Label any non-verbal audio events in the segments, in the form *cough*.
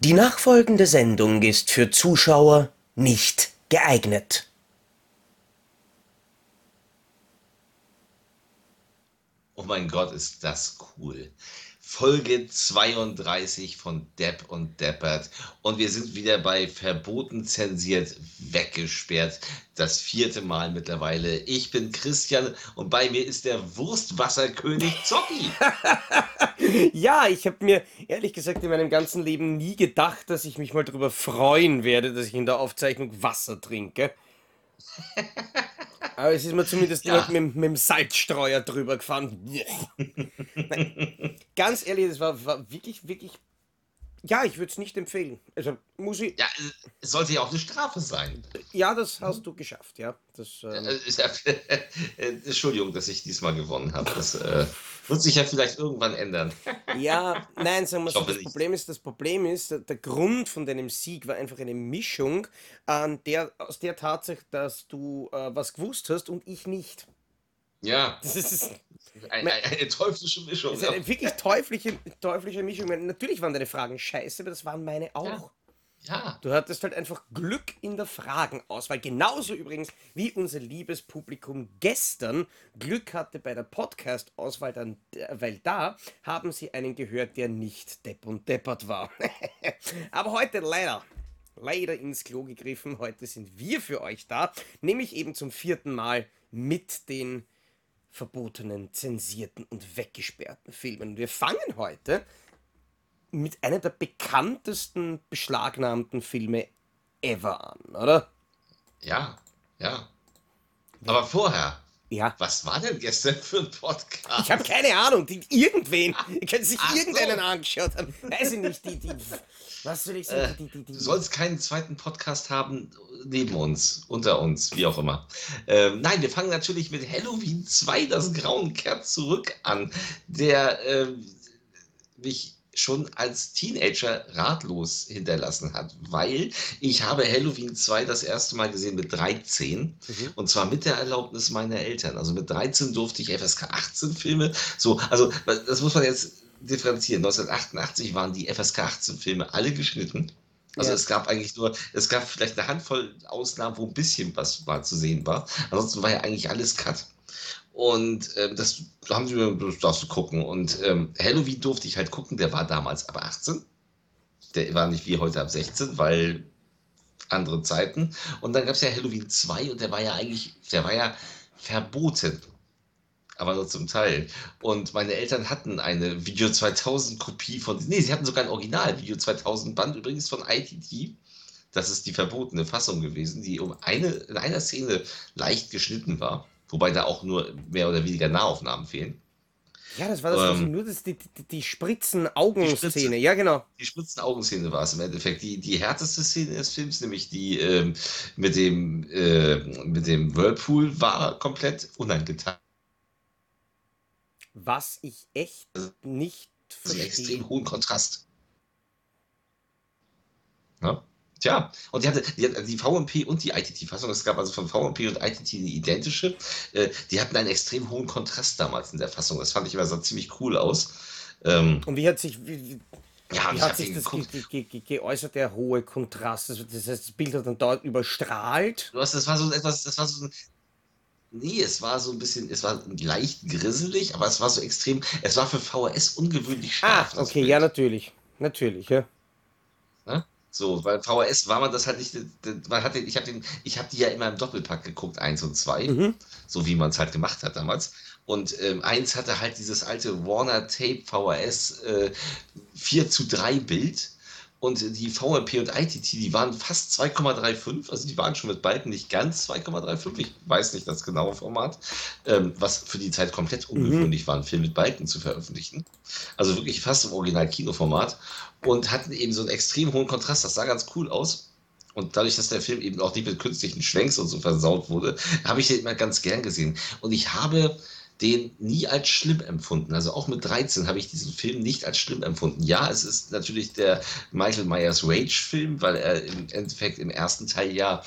Die nachfolgende Sendung ist für Zuschauer nicht geeignet. Oh mein Gott, ist das cool. Folge 32 von Depp und Deppert. Und wir sind wieder bei Verboten zensiert, weggesperrt. Das vierte Mal mittlerweile. Ich bin Christian und bei mir ist der Wurstwasserkönig Zocki. *laughs* ja, ich habe mir ehrlich gesagt in meinem ganzen Leben nie gedacht, dass ich mich mal darüber freuen werde, dass ich in der Aufzeichnung Wasser trinke. *laughs* Aber es ist mir zumindest ja. mit, mit, dem Salzstreuer drüber gefahren. *laughs* Nein, ganz ehrlich, das war, war wirklich, wirklich. Ja, ich würde es nicht empfehlen. Also muss ich. Ja, es sollte ja auch eine Strafe sein. Ja, das hast du geschafft, ja. Das, ähm... *laughs* Entschuldigung, dass ich diesmal gewonnen habe. Das äh, wird sich ja vielleicht irgendwann ändern. *laughs* ja, nein, sagen wir so, das Problem ist, das Problem ist, der Grund von deinem Sieg war einfach eine Mischung an der, aus der Tatsache, dass du äh, was gewusst hast und ich nicht. Ja. Das ist eine, eine, teuflische Mischung. Das ist eine wirklich teuflische, teuflische Mischung. Natürlich waren deine Fragen scheiße, aber das waren meine auch. Ja. Ja. Du hattest halt einfach Glück in der Fragenauswahl. Genauso übrigens wie unser liebes Publikum gestern Glück hatte bei der Podcast-Auswahl, dann, weil da haben sie einen gehört, der nicht depp und deppert war. *laughs* Aber heute leider, leider ins Klo gegriffen. Heute sind wir für euch da, nämlich eben zum vierten Mal mit den verbotenen, zensierten und weggesperrten Filmen. Wir fangen heute mit einer der bekanntesten beschlagnahmten Filme ever an, oder? Ja, ja. Aber vorher. Ja. Was war denn gestern für ein Podcast? Ich habe keine Ahnung. Die, irgendwen. Ich könnte sich Ach irgendeinen so. angeschaut haben. Weiß ich nicht. Die, die, was soll ich sagen? Äh, die, du sollst keinen zweiten Podcast haben neben uns, unter uns, wie auch immer. Ähm, nein, wir fangen natürlich mit Halloween 2, das Grauen kehrt zurück an, der äh, mich schon als Teenager ratlos hinterlassen hat, weil ich habe Halloween 2 das erste Mal gesehen mit 13 mhm. und zwar mit der Erlaubnis meiner Eltern. Also mit 13 durfte ich FSK 18 Filme, so, also das muss man jetzt differenzieren. 1988 waren die FSK 18 Filme alle geschnitten. Also ja. es gab eigentlich nur, es gab vielleicht eine Handvoll Ausnahmen, wo ein bisschen was mal zu sehen war. Ansonsten war ja eigentlich alles Cut. Und ähm, das haben sie mir, das darfst du gucken. Und ähm, Halloween durfte ich halt gucken, der war damals ab 18. Der war nicht wie heute ab 16, weil andere Zeiten. Und dann gab es ja Halloween 2 und der war ja eigentlich, der war ja verboten. Aber nur zum Teil. Und meine Eltern hatten eine Video 2000 Kopie von, nee, sie hatten sogar ein Original Video 2000 Band übrigens von ITT. Das ist die verbotene Fassung gewesen, die um eine, in einer Szene leicht geschnitten war. Wobei da auch nur mehr oder weniger Nahaufnahmen fehlen. Ja, das war das, ähm, nur das, die, die, die Spritzen-Augenszene, ja genau. Die Spritzen-Augenszene war es im Endeffekt. Die, die härteste Szene des Films, nämlich die ähm, mit, dem, äh, mit dem Whirlpool, war komplett unangetan. Was ich echt nicht verstehe. Einen extrem hohen Kontrast. Ja? Tja, und die hatte die, die VMP und die ITT-Fassung, es gab also von VMP und ITT eine identische, äh, die hatten einen extrem hohen Kontrast damals in der Fassung. Das fand ich immer so ziemlich cool aus. Ähm, und wie hat sich, wie, ja, wie hat sich das ge ge ge geäußert, der hohe Kontrast? Das, heißt, das Bild hat dann dort überstrahlt? Du hast, das war so etwas, das war so Nee, es war so ein bisschen, es war leicht grisselig, aber es war so extrem, es war für VHS ungewöhnlich scharf. Ah, okay, ja, natürlich. Natürlich, ja. So, weil VHS war man das halt nicht, man hat den, ich habe den, ich habe die ja immer im Doppelpack geguckt, eins und zwei, mhm. so wie man es halt gemacht hat damals. Und ähm, eins hatte halt dieses alte Warner Tape VHS äh, 4 zu 3 Bild und die VMP und ITT, die waren fast 2,35, also die waren schon mit beiden nicht ganz 2,35, ich weiß nicht das genaue Format, ähm, was für die Zeit komplett mhm. ungewöhnlich mhm. war, einen Film mit Balken zu veröffentlichen. Also wirklich fast im Original-Kinoformat und hatten eben so einen extrem hohen Kontrast, das sah ganz cool aus. Und dadurch, dass der Film eben auch nicht mit künstlichen Schwenks und so versaut wurde, habe ich den immer ganz gern gesehen. Und ich habe den nie als schlimm empfunden. Also auch mit 13 habe ich diesen Film nicht als schlimm empfunden. Ja, es ist natürlich der Michael Myers Rage-Film, weil er im Endeffekt im ersten Teil ja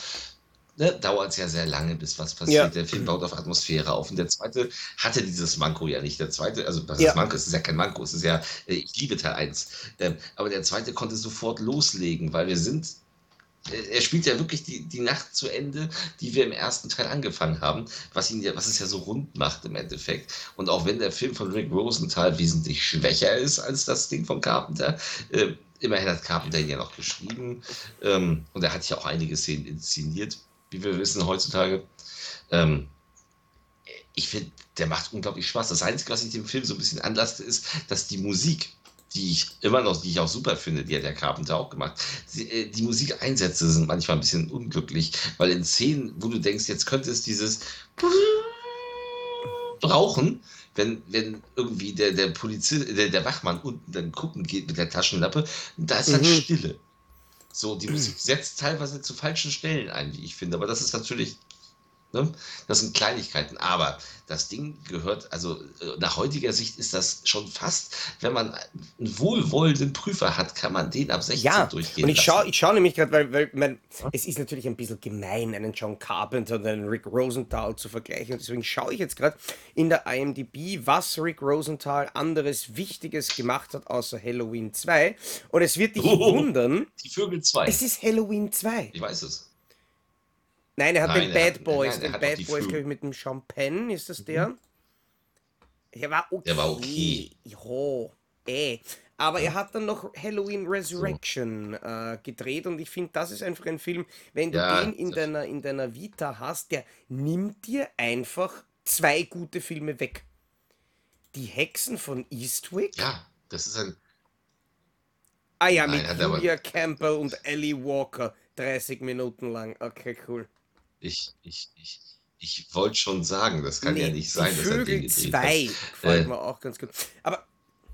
ne, dauert es ja sehr lange, bis was passiert. Ja. Der Film baut auf Atmosphäre auf. Und der zweite hatte dieses Manko ja nicht. Der zweite, also das ja. Manko, es ist ja kein Manko, es ist ja, äh, ich liebe Teil 1. Ähm, aber der zweite konnte sofort loslegen, weil wir sind er spielt ja wirklich die, die Nacht zu Ende, die wir im ersten Teil angefangen haben, was ihn ja, was es ja so rund macht im Endeffekt. Und auch wenn der Film von Rick Rosenthal wesentlich schwächer ist als das Ding von Carpenter, äh, immerhin hat Carpenter ihn ja noch geschrieben ähm, und er hat ja auch einige Szenen inszeniert wie wir wissen heutzutage. Ähm, ich finde, der macht unglaublich Spaß. Das Einzige, was ich dem Film so ein bisschen anlaste, ist, dass die Musik, die ich immer noch, die ich auch super finde, die hat der Carpenter auch gemacht, die, äh, die Musikeinsätze sind manchmal ein bisschen unglücklich, weil in Szenen, wo du denkst, jetzt könnte es dieses brauchen, wenn, wenn irgendwie der, der Polizist, der, der Wachmann unten dann gucken geht mit der Taschenlappe, da ist dann mhm. Stille. So, die Musik setzt teilweise zu falschen Stellen ein, wie ich finde. Aber das ist natürlich Ne? Das sind Kleinigkeiten, aber das Ding gehört, also äh, nach heutiger Sicht ist das schon fast, wenn man einen wohlwollenden Prüfer hat, kann man den ab 16 ja, durchgehen. Und ich schaue ich schau nämlich gerade, weil, weil mein, es ist natürlich ein bisschen gemein, einen John Carpenter und einen Rick Rosenthal zu vergleichen. Und deswegen schaue ich jetzt gerade in der IMDb, was Rick Rosenthal anderes Wichtiges gemacht hat, außer Halloween 2. Und es wird dich oh, wundern. Die Vögel 2. Es ist Halloween 2. Ich weiß es. Nein, er hat nein, den Bad hat, Boys. Nein, den Bad Boys, glaube ich, mit dem Champagne. Ist das der? Mhm. Der war okay. Der war okay. Ja, eh. Aber ja. er hat dann noch Halloween Resurrection so. äh, gedreht und ich finde, das ist einfach ein Film, wenn du ja, den in deiner, in deiner Vita hast, der nimmt dir einfach zwei gute Filme weg. Die Hexen von Eastwick. Ja, das ist ein. Ah ja, Nein, mit Julia Campbell und Ellie Walker. 30 Minuten lang. Okay, cool. Ich, ich, ich, ich wollte schon sagen, das kann nee, ja nicht sein, dass er den gedreht 2 gefällt äh, auch ganz gut. Aber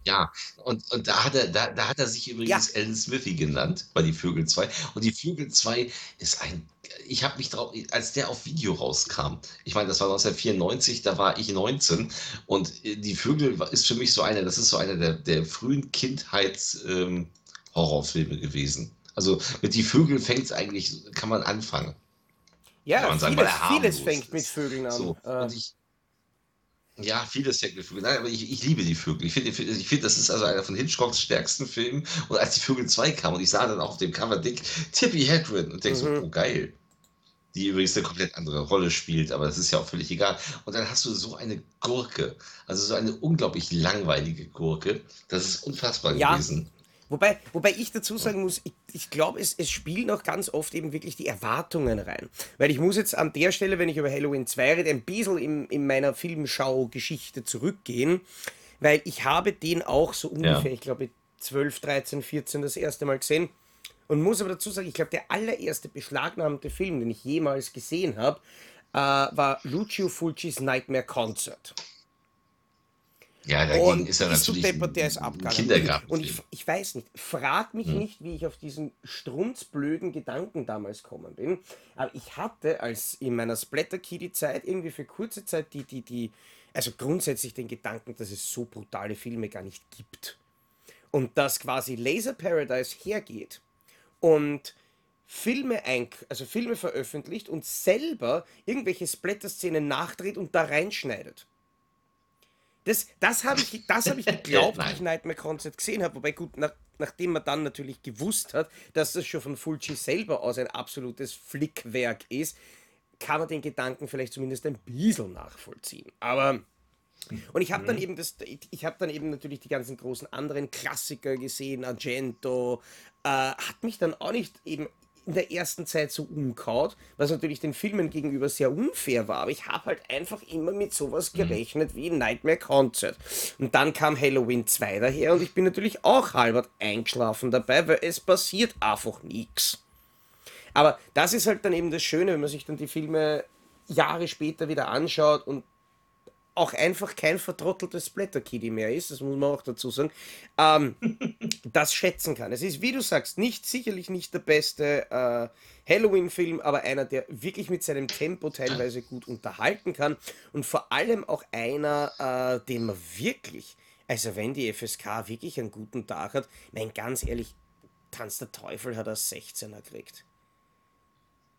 ja, und, und da, hat er, da, da hat er sich übrigens ja. Alan Smithy genannt, bei die Vögel 2. Und die Vögel 2 ist ein, ich habe mich drauf, als der auf Video rauskam, ich meine, das war 1994, da war ich 19 und äh, die Vögel ist für mich so einer, das ist so einer der, der frühen Kindheits-Horrorfilme ähm, gewesen. Also mit die Vögel fängt es eigentlich, kann man anfangen. Ja, vieles, sagen, vieles fängt mit Vögeln an. So, äh. ich, ja, vieles fängt mit Vögeln an, aber ich, ich liebe die Vögel. Ich finde, ich find, das ist also einer von Hitchcocks stärksten Filmen. Und als die Vögel 2 kamen und ich sah dann auch auf dem Cover dick Tippy Hedren und denke mhm. so, oh geil. Die übrigens eine komplett andere Rolle spielt, aber das ist ja auch völlig egal. Und dann hast du so eine Gurke, also so eine unglaublich langweilige Gurke. Das ist unfassbar ja. gewesen. Wobei, wobei ich dazu sagen muss, ich, ich glaube, es, es spielen auch ganz oft eben wirklich die Erwartungen rein. Weil ich muss jetzt an der Stelle, wenn ich über Halloween 2 rede, ein bisschen in, in meiner Filmschau-Geschichte zurückgehen, weil ich habe den auch so ungefähr, ja. ich glaube, 12, 13, 14 das erste Mal gesehen. Und muss aber dazu sagen, ich glaube, der allererste beschlagnahmte Film, den ich jemals gesehen habe, äh, war Lucio Fulcis Nightmare Concert. Ja, dagegen und ist er natürlich deppert, der ist abgegangen. Und ich, ich weiß nicht, frag mich hm. nicht, wie ich auf diesen strunzblöden Gedanken damals gekommen bin. Aber ich hatte als in meiner Splatter-Kitty-Zeit irgendwie für kurze Zeit die, die, die, also grundsätzlich den Gedanken, dass es so brutale Filme gar nicht gibt. Und dass quasi Laser Paradise hergeht und Filme ein, also Filme veröffentlicht und selber irgendwelche Splatter-Szenen nachdreht und da reinschneidet. Das, das habe ich, hab ich geglaubt, *laughs* wie ich Nightmare Concert gesehen habe. Wobei, gut, nach, nachdem man dann natürlich gewusst hat, dass das schon von Fulci selber aus ein absolutes Flickwerk ist, kann man den Gedanken vielleicht zumindest ein bisschen nachvollziehen. Aber. Und ich habe dann mhm. eben das, ich habe dann eben natürlich die ganzen großen anderen Klassiker gesehen, Argento, äh, hat mich dann auch nicht eben in der ersten Zeit so umkaut, was natürlich den Filmen gegenüber sehr unfair war. Aber ich habe halt einfach immer mit sowas mhm. gerechnet wie Nightmare Concert. Und dann kam Halloween 2 daher und ich bin natürlich auch halbert eingeschlafen dabei, weil es passiert einfach nichts. Aber das ist halt dann eben das Schöne, wenn man sich dann die Filme Jahre später wieder anschaut und auch einfach kein vertrotteltes Blätterkiddy mehr ist, das muss man auch dazu sagen, ähm, *laughs* das schätzen kann. Es ist, wie du sagst, nicht sicherlich nicht der beste äh, Halloween-Film, aber einer, der wirklich mit seinem Tempo teilweise gut unterhalten kann und vor allem auch einer, äh, den man wirklich, also wenn die FSK wirklich einen guten Tag hat, mein ganz ehrlich, Tanz der Teufel hat er 16er gekriegt.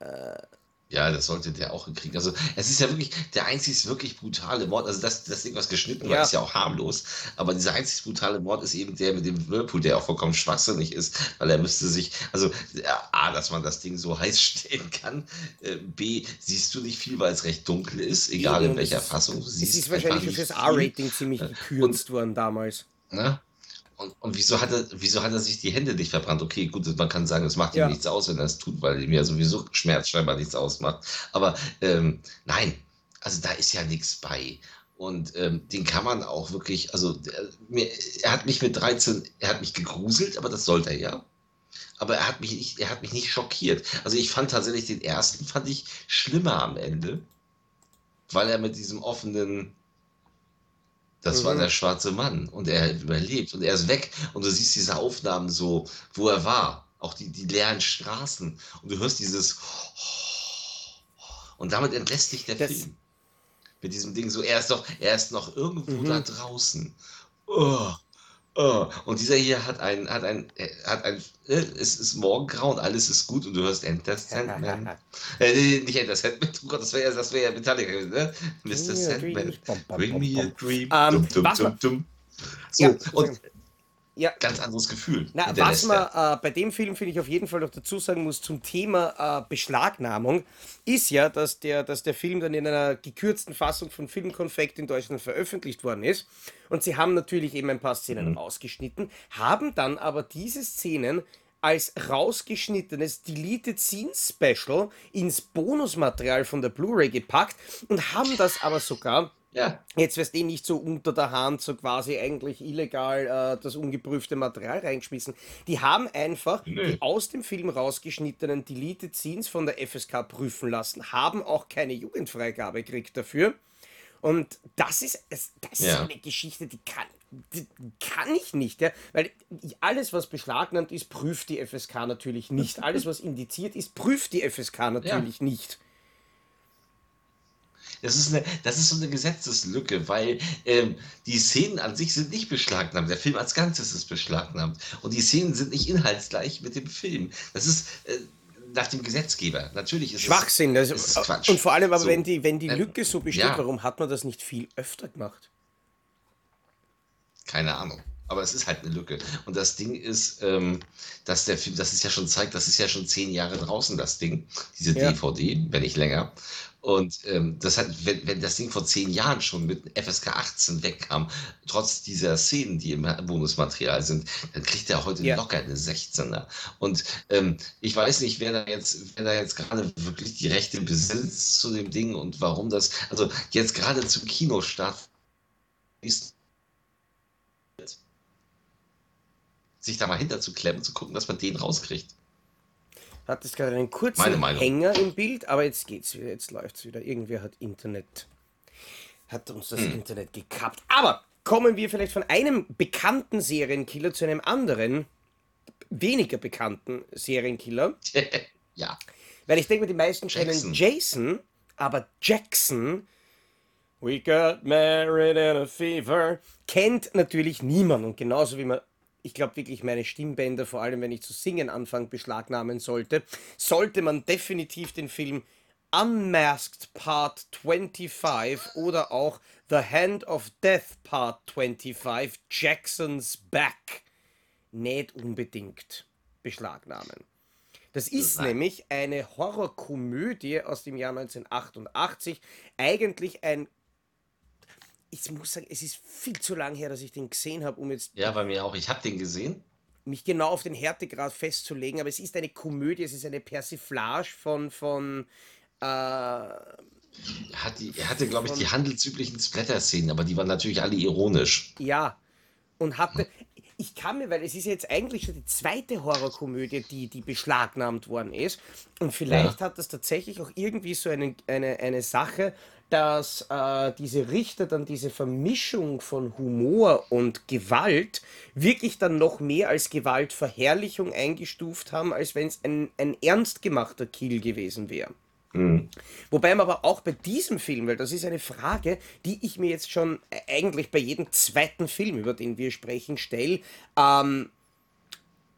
Äh, Ja, das sollte der auch hinkriegen. Also, es ist ja wirklich der einzig wirklich brutale Mord. Also, das, das Ding, was geschnitten war, Ja. ist ja auch harmlos. Aber dieser einzig brutale Mord ist eben der mit dem Whirlpool, der auch vollkommen schwachsinnig ist, weil er müsste sich, also, A, dass man das Ding so *laughs* heiß stellen kann. Äh, B, siehst du nicht viel, weil es recht dunkel ist, egal in welcher es Fassung. Du Es siehst ist wahrscheinlich das. R-Rating ziemlich Äh, gekürzt worden damals. Ne? Und, und wieso, hat er, wieso hat er sich die Hände nicht verbrannt? Okay, gut, man kann sagen, es macht ihm Ja. nichts aus, wenn er es tut, weil ihm ja sowieso Schmerz scheinbar nichts ausmacht. Aber ähm, nein, also da ist ja nichts bei. Und ähm, den kann man auch wirklich, also der, mir, er hat mich mit 13, er hat mich gegruselt, aber das sollte er ja. Aber er hat mich nicht, er hat mich nicht schockiert. Also ich fand tatsächlich den ersten, fand ich schlimmer am Ende, weil er mit diesem offenen, das war Mhm. der schwarze Mann und er überlebt und er ist weg und du siehst diese Aufnahmen so, wo er war, auch die, die leeren Straßen und du hörst dieses und damit entlässt dich der Das- Film. Mit diesem Ding so, er ist doch, er ist noch irgendwo Mhm. da draußen. Oh, oh. Und dieser hier hat ein, hat ein, äh, hat ein, äh, es ist Morgengrau und alles ist gut und du hörst Enter Sandman. *laughs* Äh, nicht Enter Sandman, oh Gott, das wäre ja, das wäre ja Metallica gewesen, ne? Mr. Sandman. Bring me a dream. Ähm, dum, dum, was dum, dum. So, Ja, und Ja, ganz anderes Gefühl. Na, was man äh, bei dem Film, finde ich, auf jeden Fall noch dazu sagen muss zum Thema äh, Beschlagnahmung, ist ja, dass der, dass der Film dann in einer gekürzten Fassung von Filmkonfekt in Deutschland veröffentlicht worden ist. Und sie haben natürlich eben ein paar Szenen rausgeschnitten, haben dann aber diese Szenen als rausgeschnittenes Deleted Scene Special ins Bonusmaterial von der Blu-ray gepackt und haben das aber sogar Ja, Jetzt wirst du nicht so unter der Hand, so quasi eigentlich illegal äh, das ungeprüfte Material reingeschmissen. Die haben einfach Nee. die aus dem Film rausgeschnittenen Deleted Scenes von der FSK prüfen lassen, haben auch keine Jugendfreigabe gekriegt dafür. Und das ist, das ist Ja. eine Geschichte, die kann, die kann ich nicht, ja? weil alles, was beschlagnahmt ist, prüft die FSK natürlich nicht. Alles, was indiziert ist, prüft die FSK natürlich nicht. Das ist, eine, das ist so eine Gesetzeslücke, weil ähm, die Szenen an sich sind nicht beschlagnahmt. Der Film als Ganzes ist beschlagnahmt. Und die Szenen sind nicht inhaltsgleich mit dem Film. Das ist äh, nach dem Gesetzgeber. Natürlich ist Schwachsinn. Das, ist Quatsch. Und vor allem, aber So. wenn die, wenn die Ähm, Lücke so besteht, ja. warum hat man das nicht viel öfter gemacht? Keine Ahnung. Aber es ist halt eine Lücke. Und das Ding ist, ähm, dass der Film, das ist ja schon zeigt, das ist ja schon zehn Jahre draußen, das Ding, diese Ja. DVD, wenn nicht länger. Und ähm, das hat, wenn, wenn das Ding vor zehn Jahren schon mit FSK 18 wegkam, trotz dieser Szenen, die im Bonusmaterial sind, dann kriegt er heute Ja. locker eine 16er. Und ähm, ich weiß nicht, wer da jetzt, wer da jetzt gerade wirklich die Rechte besitzt zu dem Ding und warum das, also jetzt gerade zum Kinostart ist sich da mal hinterzuklemmen, zu gucken, dass man den rauskriegt. Hat es gerade einen kurzen. Hänger im Bild, aber jetzt geht's wieder, jetzt läuft's wieder. Irgendwer hat Internet, hat uns das Hm. Internet gekappt. Aber kommen wir vielleicht von einem bekannten Serienkiller zu einem anderen, weniger bekannten Serienkiller. *laughs* ja. Weil ich denke, die meisten kennen Jackson. Jason, aber Jackson, we got married in a fever, kennt natürlich niemand. Und genauso wie man, ich glaube wirklich meine Stimmbänder, vor allem wenn ich zu singen anfange, beschlagnahmen sollte, sollte man definitiv den Film Unmasked Part 25 oder auch The Hand of Death Part 25, Jackson's Back, nicht unbedingt beschlagnahmen. Das ist nämlich eine Horrorkomödie aus dem Jahr 1988. Eigentlich ein. Ich muss sagen, es ist viel zu lang her, dass ich den gesehen habe, um jetzt Ja, bei mir auch. Ich habe den gesehen. mich genau auf den Härtegrad festzulegen. Aber es ist eine Komödie, es ist eine Persiflage von. von äh, Er, hat die, er hatte, glaube ich, die handelsüblichen Splatter-Szenen, aber die waren natürlich alle ironisch. Ja. Und hatte. Ich kann mir, weil es ist jetzt eigentlich schon die zweite Horrorkomödie, die, die beschlagnahmt worden ist. Und vielleicht hat das tatsächlich auch irgendwie so eine, eine, eine Sache, dass äh, diese Richter dann diese Vermischung von Humor und Gewalt wirklich dann noch mehr als Gewaltverherrlichung eingestuft haben, als wenn es ein, ein ernst gemachter Kill gewesen wäre. Wobei man aber auch bei diesem Film, weil das ist eine Frage, die ich mir jetzt schon eigentlich bei jedem zweiten Film, über den wir sprechen, stelle, ähm,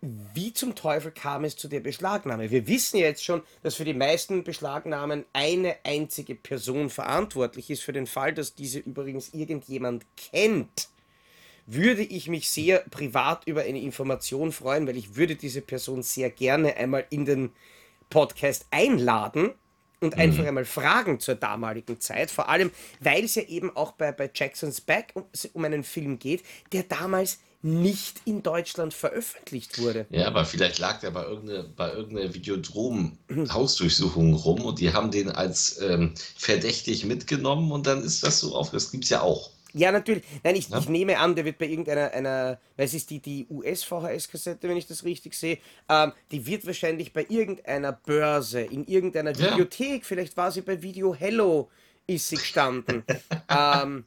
wie zum Teufel kam es zu der Beschlagnahme? Wir wissen ja jetzt schon, dass für die meisten Beschlagnahmen eine einzige Person verantwortlich ist. Für den Fall, dass diese übrigens irgendjemand kennt, würde ich mich sehr privat über eine Information freuen, weil ich würde diese Person sehr gerne einmal in den Podcast einladen und mhm. einfach einmal fragen zur damaligen Zeit. Vor allem, weil es ja eben auch bei, bei Jackson's Back um, um einen Film geht, der damals nicht in Deutschland veröffentlicht wurde. Ja, aber vielleicht lag der bei irgendeiner, bei irgendeiner Videodrom-Hausdurchsuchung rum und die haben den als ähm, verdächtig mitgenommen und dann ist das so auf. Das gibt es ja auch. Ja, natürlich. Nein, ich, ja? ich nehme an, der wird bei irgendeiner, einer, weil es ist die, die US-VHS-Kassette, wenn ich das richtig sehe, ähm, die wird wahrscheinlich bei irgendeiner Börse, in irgendeiner ja. Videothek, vielleicht war sie bei Video Hello, ist sie gestanden. *laughs* ähm,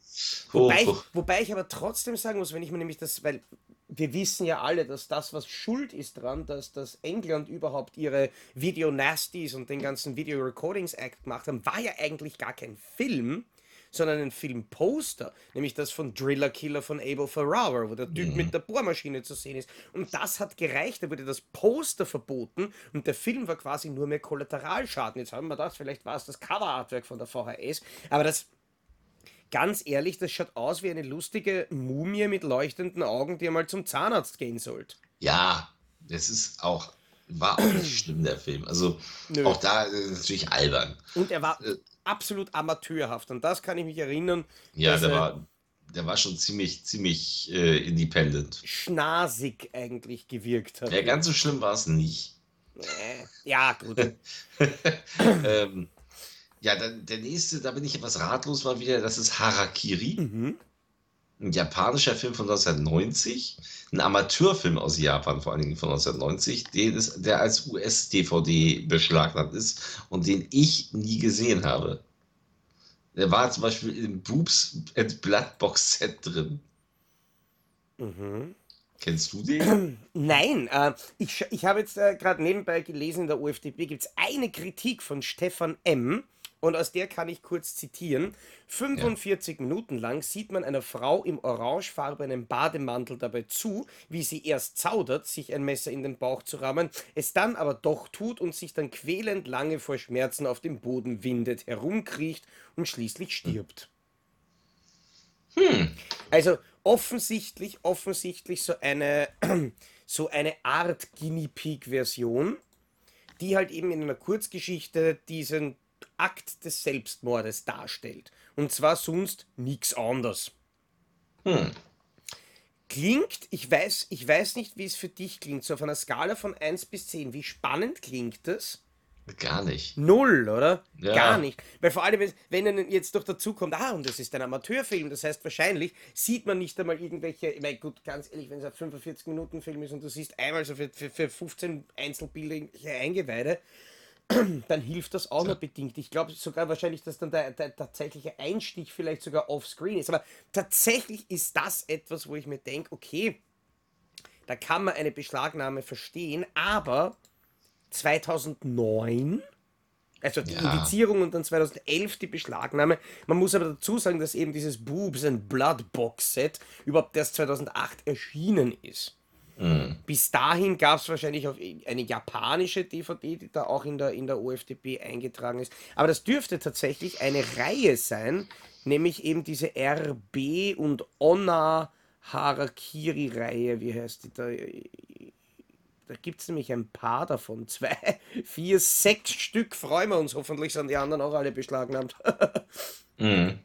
wobei, ich, wobei ich aber trotzdem sagen muss, wenn ich mir nämlich das, weil wir wissen ja alle, dass das, was schuld ist dran, dass, dass England überhaupt ihre Video Nasties und den ganzen Video Recordings Act gemacht haben, war ja eigentlich gar kein Film, sondern ein Filmposter, nämlich das von Driller Killer von Abel Ferrara, wo der Typ mhm. mit der Bohrmaschine zu sehen ist. Und das hat gereicht, da wurde das Poster verboten und der Film war quasi nur mehr Kollateralschaden. Jetzt haben wir das, vielleicht war es das Cover-Artwork von der VHS, aber das ganz ehrlich, das schaut aus wie eine lustige Mumie mit leuchtenden Augen, die einmal zum Zahnarzt gehen sollte. Ja, das ist auch, war auch nicht schlimm, der Film. Also Nö. auch da ist natürlich albern. Und er war äh, absolut amateurhaft. Und das kann ich mich erinnern. Ja, der war, der war schon ziemlich, ziemlich äh, independent. Schnasig eigentlich gewirkt hat. Ja, ganz so schlimm war es nicht. Ja, gut. *laughs* ähm, ja, dann der nächste, da bin ich etwas ratlos mal wieder, das ist Harakiri. Mhm ein japanischer Film von 1990, ein Amateurfilm aus Japan, vor allen Dingen von 1990, den es, der als US-DVD beschlagnahmt ist und den ich nie gesehen habe. Der war zum Beispiel im Boobs and Blood Box Set drin. Mhm. Kennst du den? *clears throat* Nein, äh, ich, ich habe jetzt äh, gerade nebenbei gelesen, in der UFDB gibt es eine Kritik von Stefan M., und aus der kann ich kurz zitieren. 45 ja. Minuten lang sieht man einer Frau im orangefarbenen Bademantel dabei zu, wie sie erst zaudert, sich ein Messer in den Bauch zu rammen, es dann aber doch tut und sich dann quälend lange vor Schmerzen auf dem Boden windet, herumkriecht und schließlich stirbt. Hm. Also offensichtlich, offensichtlich so eine, *clears throat* so eine Art Guinea Pig-Version, die halt eben in einer Kurzgeschichte diesen Akt des Selbstmordes darstellt. Und zwar sonst nichts anderes. Hm. Klingt, ich weiß, ich weiß nicht, wie es für dich klingt, so auf einer Skala von 1 bis 10, wie spannend klingt das? Gar nicht. Null, oder? Ja. Gar nicht. Weil vor allem, wenn dann jetzt doch dazu kommt, ah, und das ist ein Amateurfilm, das heißt wahrscheinlich sieht man nicht einmal irgendwelche, ich meine, gut, ganz ehrlich, wenn es ein 45-Minuten-Film ist und du siehst einmal so für, für, für 15 Einzelbilder Eingeweide, dann hilft das auch nur bedingt. Ich glaube sogar wahrscheinlich, dass dann der, der, tatsächliche Einstich vielleicht sogar offscreen ist. Aber tatsächlich ist das etwas, wo ich mir denke, okay, da kann man eine Beschlagnahme verstehen, aber 2009, also die ja. Indizierung und dann 2011 die Beschlagnahme. Man muss aber dazu sagen, dass eben dieses Boobs and Blood Box Set überhaupt erst 2008 erschienen ist. Mhm. Bis dahin gab es wahrscheinlich auch eine japanische DVD, die da auch in der, in der OFDP eingetragen ist. Aber das dürfte tatsächlich eine Reihe sein, nämlich eben diese RB und Onna Harakiri-Reihe. Wie heißt die da? Da gibt es nämlich ein paar davon. *laughs* Zwei, vier, sechs Stück. Freuen wir uns. Hoffentlich sind die anderen auch alle beschlagnahmt. *laughs* mhm.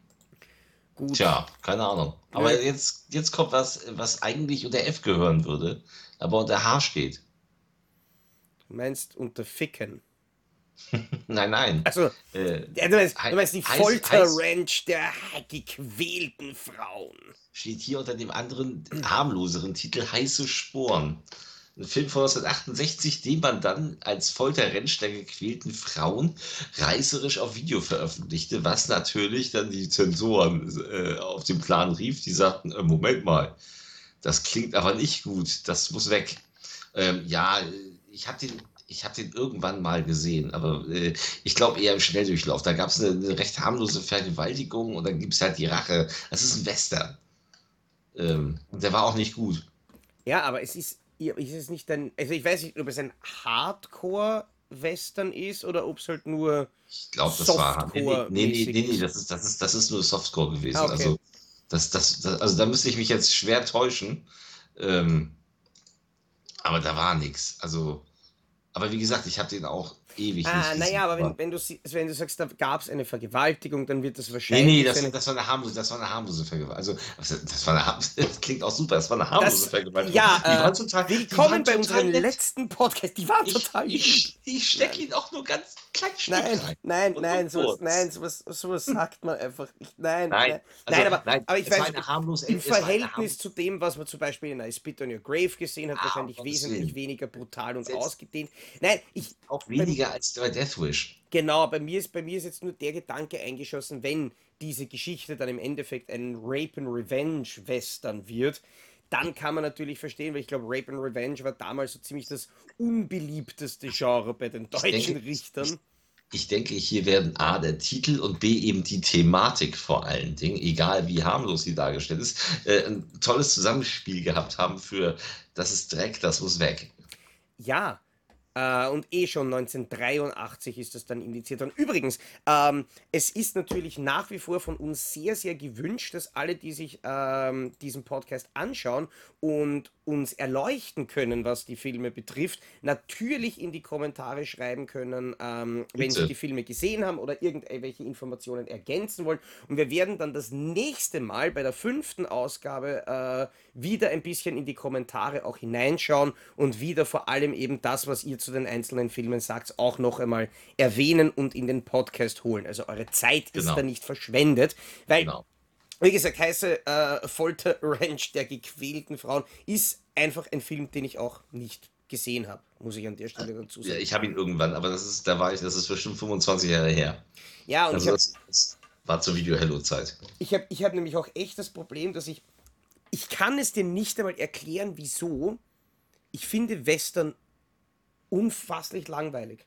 Gut. Tja, keine Ahnung. Aber ja. jetzt, jetzt kommt was, was eigentlich unter F gehören würde, aber unter H steht. Du meinst unter Ficken? *laughs* nein, nein. Also, äh, du, meinst, du meinst die Folterranch der gequälten Frauen. Steht hier unter dem anderen harmloseren Titel Heiße Sporen ein Film von 1968, den man dann als Folterrentsch der gequälten Frauen reißerisch auf Video veröffentlichte, was natürlich dann die Zensoren äh, auf den Plan rief, die sagten, äh, Moment mal, das klingt aber nicht gut, das muss weg. Ähm, ja, ich habe den ich habe den irgendwann mal gesehen, aber äh, ich glaube eher im Schnelldurchlauf. Da gab es eine, eine, recht harmlose Vergewaltigung und dann gibt es halt die Rache. Das ist ein Western. Ähm, der war auch nicht gut. Ja, aber es ist, ist es nicht ein, also ich weiß nicht, ob es ein Hardcore-Western ist oder ob es halt nur Ich glaube, das war. Nee, nee, nee, nee, nee, das ist, das ist, das ist nur Softcore gewesen. Ah, okay. Also, das, das, das, also da müsste ich mich jetzt schwer täuschen. Ähm, aber da war nichts. Also, aber wie gesagt, ich habe den auch ewig Ah, nicht naja, aber wenn, wenn, du, wenn du sagst, da gab es eine Vergewaltigung, dann wird das Nee, wahrscheinlich nee, das, eine, das war eine harmlose, das war eine harmlose Vergewaltigung. Also, das, das war eine, *laughs* das klingt auch super, das war eine harmlose das, Vergewaltigung. ja, die waren äh, total, die willkommen waren bei total unserem letzten Podcast. Die waren Ich, total ich, ich stecke ihn auch nur ganz klein Nein, rein. nein, nein, so sowas, nein, sowas, sowas sagt man einfach nicht. Nein, Nein, nein, also, nein, aber, nein, aber ich weiß, harmlose, im Verhältnis zu dem, was man zum Beispiel in I Spit on Your Grave gesehen hat, ah, wahrscheinlich wesentlich weniger brutal und ausgedehnt. Nein, ich, auch beim, weniger als bei Death Wish. genau, bei mir, ist, bei mir ist jetzt nur der Gedanke eingeschossen, wenn diese Geschichte dann im Endeffekt ein Rape and Revenge Western wird, dann kann man natürlich verstehen, weil ich glaube, Rape and Revenge war damals so ziemlich das unbeliebteste Genre bei den Ich deutschen denke, ich, Richtern. ich denke, hier werden A, der Titel und B, eben die Thematik vor allen Dingen, egal wie harmlos sie dargestellt ist, äh, ein tolles Zusammenspiel gehabt haben für das ist Dreck, das muss weg. Ja, äh, und eh schon 1983 ist das dann indiziert worden. Übrigens, ähm, es ist natürlich nach wie vor von uns sehr, sehr gewünscht, dass alle, die sich ähm, diesen Podcast anschauen und uns erleuchten können, was die Filme betrifft, natürlich in die Kommentare schreiben können, ähm, wenn sie die Filme gesehen haben oder irgendwelche Informationen ergänzen wollen. Und wir werden dann das nächste Mal bei der fünften Ausgabe äh, wieder ein bisschen in die Kommentare auch hineinschauen und wieder vor allem eben das, was ihr zu den einzelnen Filmen sagt, auch noch einmal erwähnen und in den Podcast holen. Also eure Zeit ist Genau. da nicht verschwendet, weil Genau. wie gesagt, heiße äh, Folter Ranch der gequälten Frauen ist einfach ein Film, den ich auch nicht gesehen habe, muss ich an der Stelle dazu Ja, sagen. ich habe ihn irgendwann, aber das ist, da war ich, das ist bestimmt 25 Jahre her. Ja, und ich Also habe das, das war zur Video-Hello-Zeit. ich hab, ich hab nämlich auch echt das Problem, dass ich, ich kann es dir nicht einmal erklären, wieso. Ich finde Western unfasslich langweilig.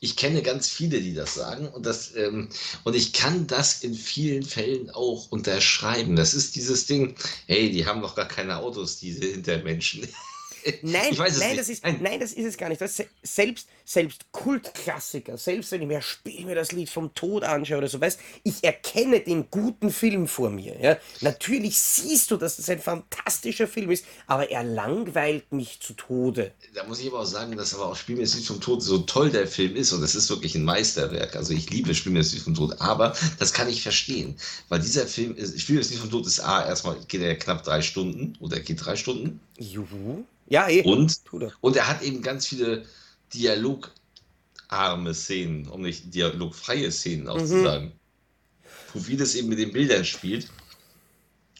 Ich kenne ganz viele, die das sagen und das ähm, und ich kann das in vielen Fällen auch unterschreiben. Das ist dieses Ding, hey, die haben doch gar keine Autos, diese Hintermenschen. *laughs* *laughs* Nein, es nein, das ist, Nein. nein, das ist es gar nicht. Das selbst, selbst Kultklassiker, selbst wenn ich mir Spiel mir das Lied vom Tod anschaue oder so, weißt, ich erkenne den guten Film vor mir. Ja? Natürlich siehst du, dass das ein fantastischer Film ist, aber er langweilt mich zu Tode. Da muss ich aber auch sagen, dass aber auch Spiel mir das Lied vom Tod so toll der Film ist und das ist wirklich ein Meisterwerk. Also ich liebe Spiel mir das Lied vom Tod, aber das kann ich verstehen, weil dieser Film ist, Spiel mir das Lied vom Tod ist A, erstmal geht er knapp drei Stunden oder geht drei Stunden Juhu. Ja, eh. und, er. und er hat eben ganz viele dialogarme Szenen, um nicht dialogfreie Szenen auch zu Mhm. sagen, wo vieles eben mit den Bildern spielt.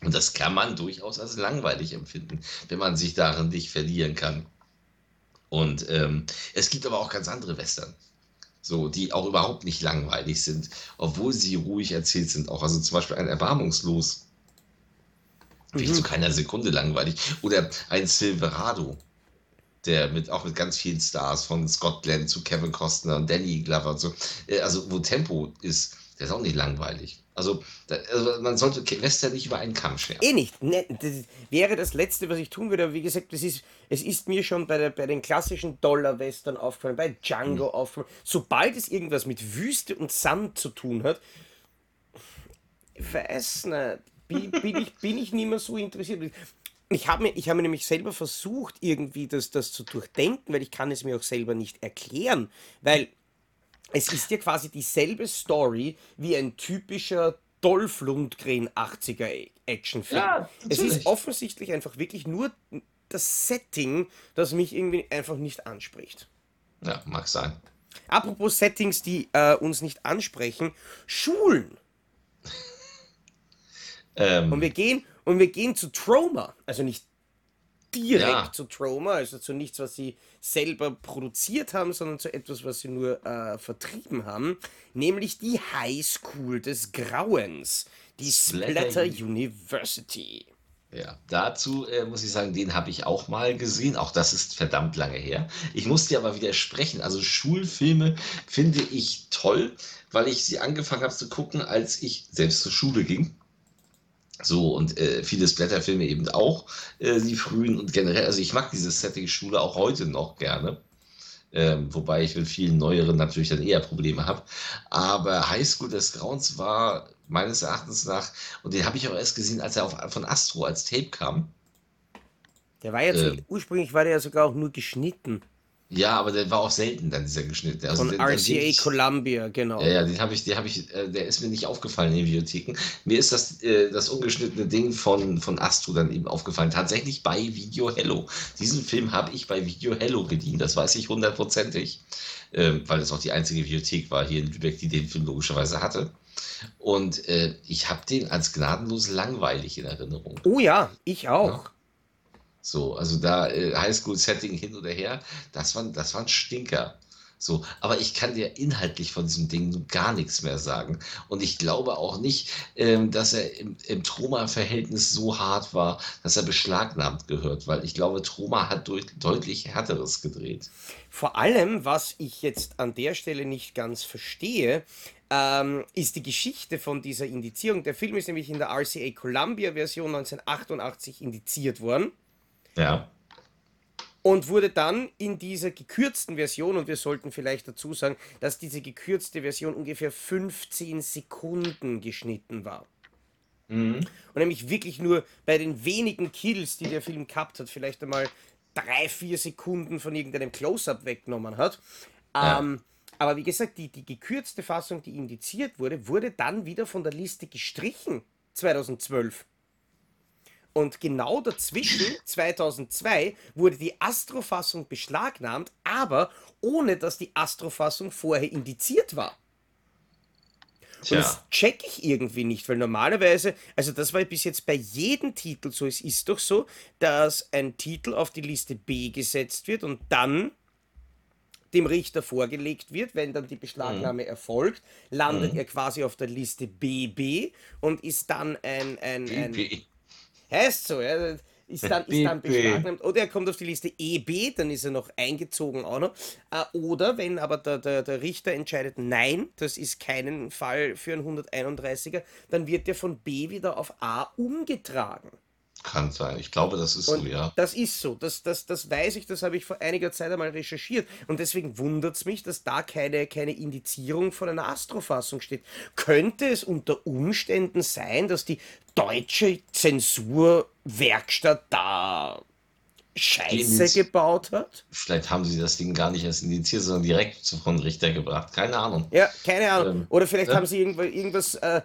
Und das kann man durchaus als langweilig empfinden, wenn man sich darin nicht verlieren kann. Und ähm, es gibt aber auch ganz andere Western, so, die auch überhaupt nicht langweilig sind, obwohl sie ruhig erzählt sind. Auch also zum Beispiel ein Erbarmungslos. Ich Mhm. zu keiner Sekunde langweilig. Oder ein Silverado, der mit auch mit ganz vielen Stars von Scott Glenn zu Kevin Costner und Danny Glover und so. Äh, Also, wo Tempo ist, der ist auch nicht langweilig. Also, da, also man sollte Western nicht über einen Kamm scheren. Eh nicht. Ne, das wäre das Letzte, was ich tun würde. Aber wie gesagt, das ist, es ist mir schon bei, der, bei den klassischen Dollar-Western aufgefallen, bei Django aufgefallen. Sobald es irgendwas mit Wüste und Sand zu tun hat, weiß nicht, bin, bin, ich, bin ich nicht mehr so interessiert. Ich habe mir, ich habe mir nämlich selber versucht, irgendwie das, das zu durchdenken, weil ich kann es mir auch selber nicht erklären. Weil es ist ja quasi dieselbe Story wie ein typischer Dolph Lundgren 80er Actionfilm. Ja, es ist offensichtlich einfach wirklich nur das Setting, das mich irgendwie einfach nicht anspricht. Ja, mag sein. Apropos Settings, die äh, uns nicht ansprechen, Schulen. Ähm, Und wir gehen und wir gehen zu Trauma, also nicht direkt Ja. zu Trauma, also zu nichts, was sie selber produziert haben, sondern zu etwas, was sie nur äh, vertrieben haben, nämlich die High School des Grauens, die Splatter Splatter Uni- University. Ja, dazu äh, muss ich sagen, den habe ich auch mal gesehen. Auch das ist verdammt lange her. Ich muss dir aber widersprechen. Also Schulfilme finde ich toll, weil ich sie angefangen habe zu gucken, als ich selbst zur Schule ging. So, und äh, viele Splatterfilme eben auch, äh, die frühen und generell, also ich mag diese Setting-Schule auch heute noch gerne. Ähm, wobei ich mit vielen neueren natürlich dann eher Probleme habe. Aber High School des Grauens war meines Erachtens nach, und den habe ich auch erst gesehen, als er auf, von Astro als Tape kam. Der war jetzt, Ähm, ursprünglich war der ja sogar auch nur geschnitten. Ja, aber der war auch selten dann, dieser Geschnitt. Also Von RCA ich, Columbia, genau. ja, ja, den habe ich, den habe ich, äh, der ist mir nicht aufgefallen in den Videotheken. Mir ist das, äh, das ungeschnittene Ding von, von Astro dann eben aufgefallen. Tatsächlich bei Video Hello. Diesen Film habe ich bei Video Hello gedient, das weiß ich hundertprozentig. Ähm, weil es auch die einzige Videothek war hier in Lübeck, die den Film logischerweise hatte. Und äh, ich habe den als gnadenlos langweilig in Erinnerung. Oh ja, ich auch. Ja. So, also da äh, Highschool-Setting hin oder her, das waren, das waren Stinker. So, aber ich kann dir inhaltlich von diesem Ding gar nichts mehr sagen. Und ich glaube auch nicht, ähm, dass er im, im Troma-Verhältnis so hart war, dass er beschlagnahmt gehört, weil ich glaube, Troma hat deut deutlich härteres gedreht. Vor allem, was ich jetzt an der Stelle nicht ganz verstehe, ähm, ist die Geschichte von dieser Indizierung. Der Film ist nämlich in der RCA Columbia-Version 1988 indiziert worden Ja. und wurde dann in dieser gekürzten Version, und wir sollten vielleicht dazu sagen, dass diese gekürzte Version ungefähr 15 Sekunden geschnitten war. Mhm. Und nämlich wirklich nur bei den wenigen Kills, die der Film gehabt hat, vielleicht einmal drei, vier Sekunden von irgendeinem Close-Up weggenommen hat. Ja. Ähm, aber wie gesagt, die, die gekürzte Fassung, die indiziert wurde, wurde dann wieder von der Liste gestrichen 2012. Und genau dazwischen, 2002, wurde die Astro-Fassung beschlagnahmt, aber ohne dass die Astro-Fassung vorher indiziert war. Und das Tja. check ich irgendwie nicht, weil normalerweise, also das war bis jetzt bei jedem Titel so, es ist doch so, dass ein Titel auf die Liste B gesetzt wird und dann dem Richter vorgelegt wird, wenn dann die Beschlagnahme erfolgt, landet Mhm. er quasi auf der Liste BB und ist dann ein, ein, ein BB. Heißt so, ja, ist dann, ist dann beschlagnahmt. Oder er kommt auf die Liste EB, dann ist er noch eingezogen auch noch. Äh, Oder wenn aber der, der, der Richter entscheidet, nein, das ist keinen Fall für einen 131er, dann wird der von B wieder auf A umgetragen. Kann sein. Ich glaube, das ist so, Und ja. das ist so, das, das, das weiß ich, das habe ich vor einiger Zeit einmal recherchiert. Und deswegen wundert es mich, dass da keine, keine Indizierung von einer Astrofassung steht. Könnte es unter Umständen sein, dass die deutsche Zensurwerkstatt da Scheiße Indiz- gebaut hat? Vielleicht haben sie das Ding gar nicht erst indiziert, sondern direkt von Richter gebracht. Keine Ahnung. Ja, keine Ahnung. Ähm, Oder vielleicht ja. haben sie irgendwas, irgendwas äh,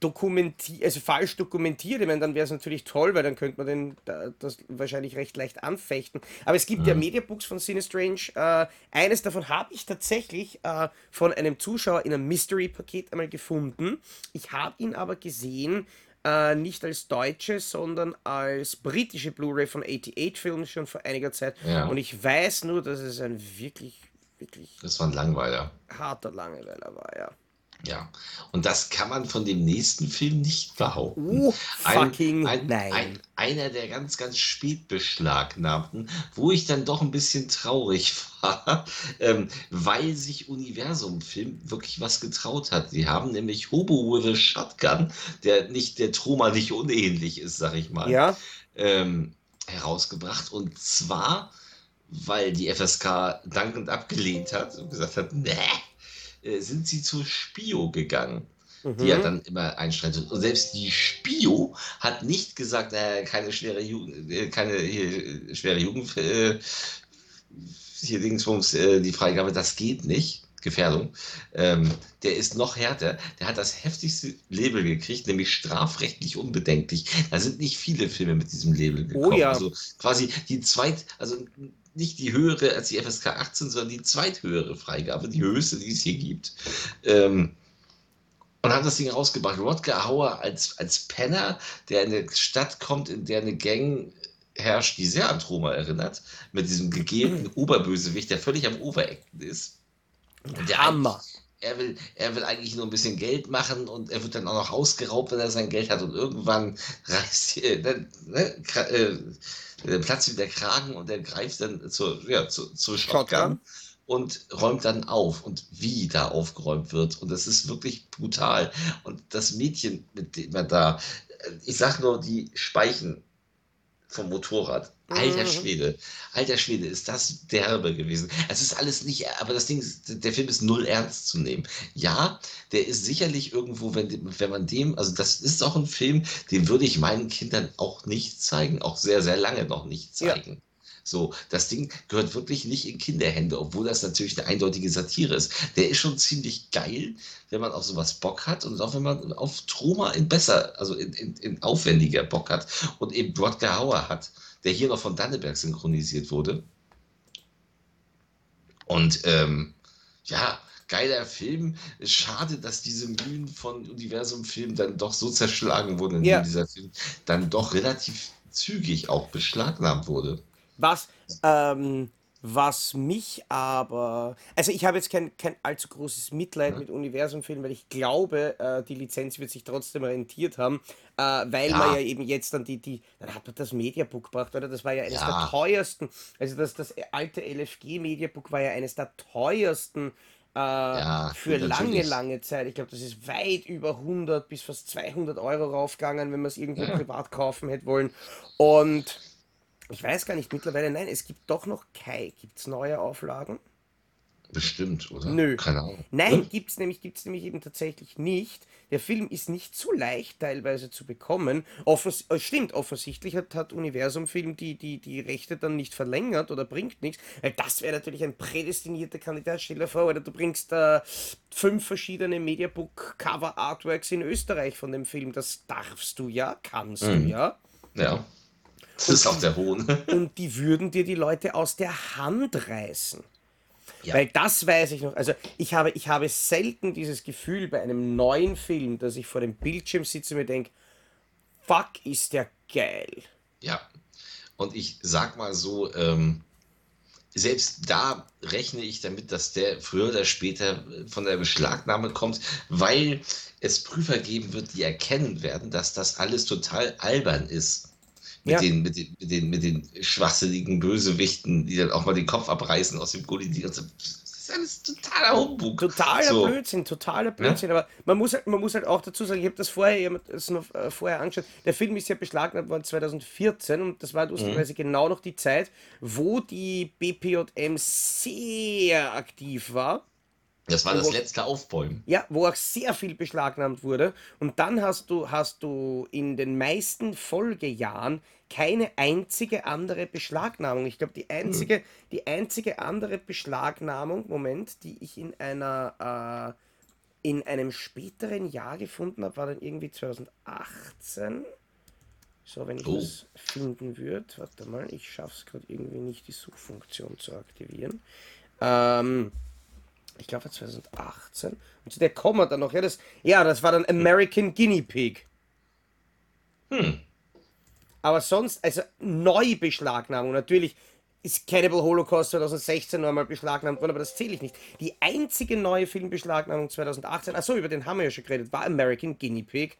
dokumentiert, also falsch dokumentiert. Ich meine, dann wäre es natürlich toll, weil dann könnte man den, da- das wahrscheinlich recht leicht anfechten. Aber es gibt ja Mediabooks von Cinestrange. Äh, eines davon habe ich tatsächlich äh, von einem Zuschauer in einem Mystery-Paket einmal gefunden. Ich habe ihn aber gesehen, äh, nicht als deutsche, sondern als britische Blu-ray von 88 Films schon vor einiger Zeit. Ja. Und ich weiß nur, dass es ein wirklich, wirklich Das war ein Langweiler. harter Langweiler war, ja. Ja. Und das kann man von dem nächsten Film nicht behaupten. Oh, fucking nein. Ein, einer der ganz, ganz spät beschlagnahmten, wo ich dann doch ein bisschen traurig *laughs* war, ähm, weil sich Universum Film wirklich was getraut hat. Sie haben nämlich Hobo with a Shotgun, der nicht der Troma nicht unähnlich ist, sag ich mal, Ja, ähm, herausgebracht. Und zwar, weil die FSK dankend abgelehnt hat und gesagt hat, nee, äh, sind sie zur Spio gegangen die ja Mhm. dann immer einstreitet. Und selbst die Spio hat nicht gesagt, äh, keine schwere Jugend, äh, keine hier, schwere Jugend, äh, hier Dingsbums, äh, die Freigabe, das geht nicht. Gefährdung. Ähm, der ist noch härter. Der hat das heftigste Label gekriegt, nämlich strafrechtlich unbedenklich. Da sind nicht viele Filme mit diesem Label gekommen. ja. Also quasi die zweit, also nicht die höhere als die FSK 18, sondern die zweithöhere Freigabe, die höchste, die es hier gibt. Ähm, und hat das Ding rausgebracht. Rodger Hauer als, als Penner, der in eine Stadt kommt, in der eine Gang herrscht, die sehr an Troma erinnert, mit diesem gegelten Oberbösewicht, der völlig am Overacten ist. Der Hammer. eigentlich- Er will, er will eigentlich nur ein bisschen Geld machen und er wird dann auch noch ausgeraubt, wenn er sein Geld hat. Und irgendwann *laughs* reißt, ne, ne, äh, platzt ihm der Kragen und er greift dann zur, ja, zur, zur Shotgun Shotgun. und räumt dann auf und wie da aufgeräumt wird. Und das ist wirklich brutal. Und das Mädchen, mit dem er da ich sag nur die Speichen vom Motorrad. Alter Mhm. Schwede, alter Schwede, ist das derbe gewesen. Es ist alles nicht, aber das Ding ist, der Film ist null ernst zu nehmen. Ja, der ist sicherlich irgendwo, wenn, wenn man dem, also das ist auch ein Film, den würde ich meinen Kindern auch nicht zeigen, auch sehr, sehr lange noch nicht Ja. zeigen. So, das Ding gehört wirklich nicht in Kinderhände, obwohl das natürlich eine eindeutige Satire ist. Der ist schon ziemlich geil, wenn man auf sowas Bock hat und auch wenn man auf Troma in besser, also in, in, in aufwendiger Bock hat und eben Rodger Hauer hat, der hier noch von Danneberg synchronisiert wurde. Und ähm, ja, geiler Film. Schade, dass diese Mühen von Universum Film dann doch so zerschlagen wurden, indem Ja. dieser Film dann doch relativ zügig auch beschlagnahmt wurde. Was, ähm, was mich aber. Also, ich habe jetzt kein, kein allzu großes Mitleid Ja. mit Universumfilmen, weil ich glaube, äh, die Lizenz wird sich trotzdem rentiert haben, äh, weil Ja. man ja eben jetzt dann die, die. Dann hat man das Mediabook gebracht, oder? Das war ja eines der Ja. teuersten. Also, das, das alte LFG Mediabook war ja eines der teuersten. Äh, für lange, lange Zeit. Ich glaube, das ist weit über 100 bis fast 200 Euro raufgegangen, wenn man es irgendwo privat kaufen hätte wollen. Und ich weiß gar nicht, mittlerweile, nein, es gibt doch noch Kai. Gibt es neue Auflagen? Bestimmt, oder? Nö. Keine Ahnung. Nein, gibt's nämlich, gibt's nämlich eben tatsächlich nicht. Der Film ist nicht so leicht teilweise zu bekommen. Offens äh, stimmt, offensichtlich hat, hat Universum Film die, die, die Rechte dann nicht verlängert oder bringt nichts. Weil das wäre natürlich ein prädestinierter Kandidat. Stell dir vor, oder du bringst äh, fünf verschiedene Mediabook Cover Artworks in Österreich von dem Film. Das darfst du ja, kannst du Mhm. ja. Ja. Das ist auch der Hohn. *laughs* Und die würden dir die Leute aus der Hand reißen. Ja. Weil das weiß ich noch. Also ich habe, ich habe selten dieses Gefühl bei einem neuen Film, dass ich vor dem Bildschirm sitze und mir denke, fuck, ist der geil. Ja. Und ich sag mal so, ähm, selbst da rechne ich damit, dass der früher oder später von der Beschlagnahme kommt, weil es Prüfer geben wird, die erkennen werden, dass das alles total albern ist. Mit, Ja. den, mit, den, mit, den, mit den schwachsinnigen Bösewichten, die dann auch mal den Kopf abreißen aus dem Gully. Die ganze, das ist alles totaler Humbug. Totaler So. Blödsinn, totaler Blödsinn. Aber man muss, halt, man muss halt auch dazu sagen, ich habe das vorher, ich hab das noch äh, vorher angeschaut. Der Film ist ja beschlagnahmt worden 2014 und das war lustigerweise genau noch die Zeit, wo die BPJM sehr aktiv war. Das war das Wo- letzte Aufbäumen. Ja, wo auch sehr viel beschlagnahmt wurde. Und dann hast du, hast du in den meisten Folgejahren keine einzige andere Beschlagnahmung. Ich glaube, die einzige, die einzige andere Beschlagnahmung, Moment, die ich in einer äh, in einem späteren Jahr gefunden habe, war dann irgendwie 2018. So, wenn ich Oh. das finden würde, warte mal, ich schaffe es gerade irgendwie nicht, die Suchfunktion zu aktivieren. Ähm, ich glaube 2018. Und zu der kommen wir dann noch. Ja das, ja, das war dann American Guinea Pig. Hm. Aber sonst, also Neubeschlagnahmung, natürlich ist Cannibal Holocaust 2016 noch einmal beschlagnahmt worden, aber das zähle ich nicht. Die einzige neue Filmbeschlagnahmung 2018, achso, über den haben wir ja schon geredet, war American Guinea Pig,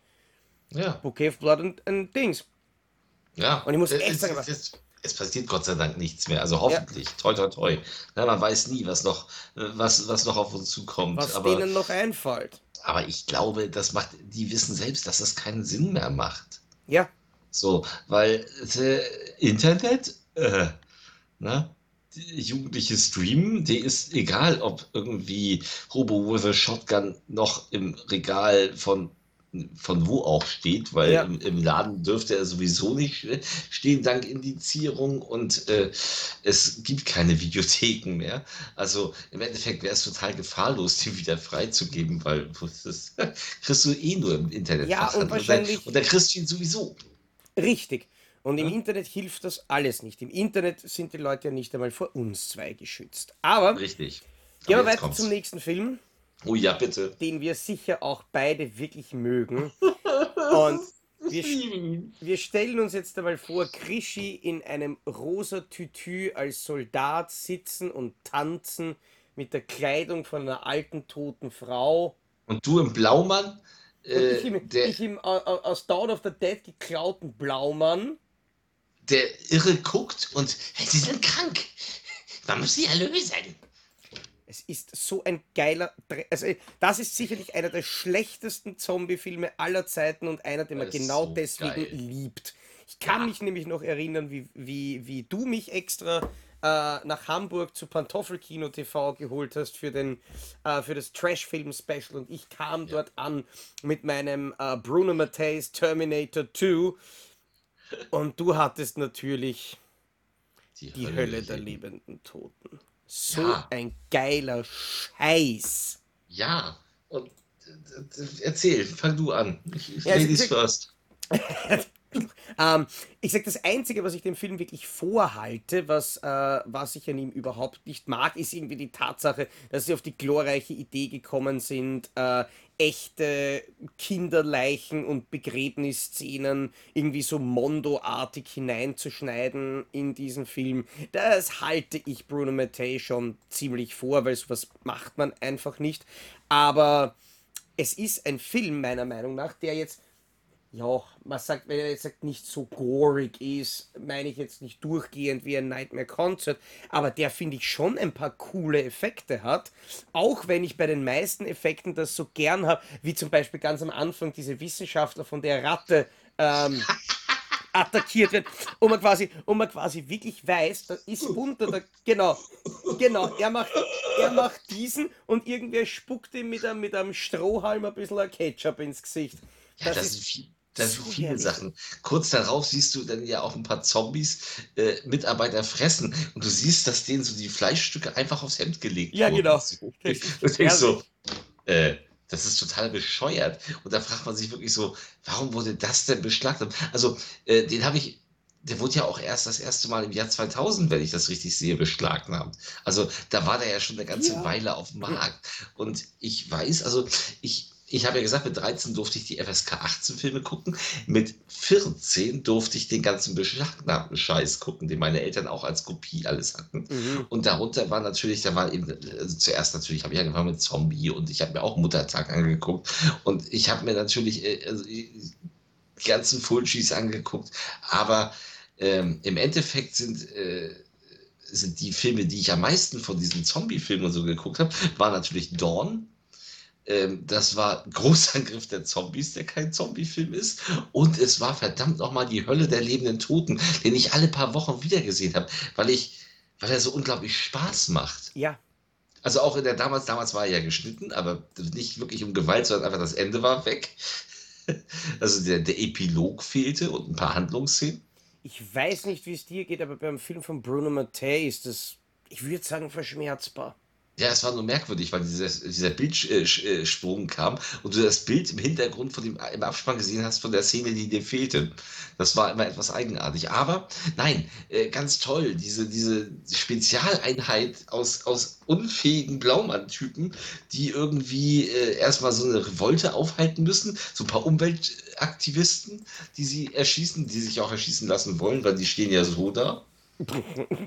Ja. Bouquet of Blood und, und Dings. Ja, Und ich muss echt es, sagen, es, es, es passiert Gott sei Dank nichts mehr. Also hoffentlich. Toi, toi, toi. Na, man weiß nie, was noch, was, was noch auf uns zukommt. Was aber, denen noch einfällt. aber ich glaube, das macht, die wissen selbst, dass das keinen Sinn mehr macht. Ja, So, weil äh, Internet, äh, ne? Die Jugendliche streamen, die ist egal, ob irgendwie Hobo with a Shotgun noch im Regal von, von wo auch steht, weil Ja. im, im Laden dürfte er sowieso nicht stehen, dank Indizierung und äh, es gibt keine Videotheken mehr. Also im Endeffekt wäre es total gefahrlos, *laughs* die wieder freizugeben, weil das *laughs* kriegst du eh nur im Internet. Ja, und wahrscheinlich- und da kriegst du ihn sowieso. richtig. Und im Ja. Internet hilft das alles nicht. Im Internet sind die Leute ja nicht einmal vor uns zwei geschützt. Aber Richtig. gehen wir weiter kommt's. zum nächsten Film. Oh ja, bitte. den wir sicher auch beide wirklich mögen. *laughs* Und wir, wir stellen uns jetzt einmal vor, Krischi in einem rosa Tütü als Soldat sitzen und tanzen mit der Kleidung von einer alten toten Frau. Und du im Blaumann, äh, ich im, der, ich im au- au- aus Dawn of the Dead geklauten Blaumann. der irre guckt und hey, sie sind krank. Man muss sie erlösen. Es ist so ein geiler. Dre also, das ist sicherlich einer der schlechtesten Zombie-Filme aller Zeiten und einer, den man genau so deswegen geil. liebt. Ich kann ja. mich nämlich noch erinnern, wie, wie, wie du mich extra äh, nach Hamburg zu Pantoffelkino TV geholt hast für, den, äh, für das Trash-Film-Special und ich kam ja. dort an mit meinem äh, Bruno Matthäus Terminator 2 und du hattest natürlich die, die Hölle, Hölle der lebenden Toten. So ja. ein geiler Scheiß. Ja, und erzähl, fang du an. Ja, Ladies first. *laughs* ähm, ich sage, das Einzige, was ich dem Film wirklich vorhalte, was, äh, was ich an ihm überhaupt nicht mag, ist irgendwie die Tatsache, dass sie auf die glorreiche Idee gekommen sind, äh, echte Kinderleichen und Begräbnisszenen irgendwie so Mondo-artig hineinzuschneiden in diesen Film. Das halte ich Bruno Mattei schon ziemlich vor, weil sowas macht man einfach nicht. Aber es ist ein Film, meiner Meinung nach, der jetzt ja, man sagt, wenn er jetzt sagt, nicht so gorig ist, meine ich jetzt nicht durchgehend wie ein Nightmare Concert, aber der finde ich schon ein paar coole Effekte hat. Auch wenn ich bei den meisten Effekten das so gern habe, wie zum Beispiel ganz am Anfang diese Wissenschaftler von der Ratte ähm, *laughs* attackiert wird und man quasi, und man quasi wirklich weiß, da ist unter der, genau, genau, er macht, er macht diesen und irgendwer spuckt ihm mit einem, mit einem Strohhalm ein bisschen Ketchup ins Gesicht. Das, ja, das ist, ist das sind viele Sachen. Kurz darauf siehst du dann ja auch ein paar Zombies äh, Mitarbeiter fressen und du siehst, dass denen so die Fleischstücke einfach aufs Hemd gelegt ja, wurden. Ja, genau. Und denkst so, äh, das ist total bescheuert. Und da fragt man sich wirklich so, warum wurde das denn beschlagnahmt? Also, äh, den habe ich, der wurde ja auch erst das erste Mal im Jahr 2000, wenn ich das richtig sehe, beschlagnahmt. Also, da war der ja schon eine ganze ja. Weile auf dem Markt. Und ich weiß, also, ich, ich habe ja gesagt, mit 13 durfte ich die FSK 18 Filme gucken. Mit 14 durfte ich den ganzen beschlagnahmten Scheiß gucken, den meine Eltern auch als Kopie alles hatten. Mhm. Und darunter war natürlich, da war eben, also zuerst natürlich habe ich angefangen mit Zombie und ich habe mir auch Muttertag angeguckt. Und ich habe mir natürlich äh, also, die ganzen Fulgis angeguckt. Aber ähm, im Endeffekt sind. Äh, sind die Filme, die ich am meisten von diesen Zombie-Filmen und so geguckt habe, war natürlich Dawn, ähm, das war Großangriff der Zombies, der kein Zombie-Film ist. Und es war verdammt nochmal die Hölle der lebenden Toten, den ich alle paar Wochen wiedergesehen habe, weil ich, weil er so unglaublich Spaß macht. Ja. Also auch in der damals, damals war er ja geschnitten, aber nicht wirklich um Gewalt, sondern einfach das Ende war weg. *laughs* Also der, der Epilog fehlte und ein paar Handlungsszenen. Ich weiß nicht, wie es dir geht, aber beim Film von Bruno Mattei ist das, ich würde sagen, verschmerzbar. Ja, es war nur merkwürdig, weil dieser, dieser Bildsprung kam und du das Bild im Hintergrund von dem, im Abspann gesehen hast von der Szene, die dir fehlte. Das war immer etwas eigenartig. Aber nein, äh, ganz toll, diese, diese Spezialeinheit aus, aus unfähigen Blaumann-Typen, die irgendwie äh, erstmal so eine Revolte aufhalten müssen, so ein paar Umweltaktivisten, die sie erschießen, die sich auch erschießen lassen wollen, weil die stehen ja so da.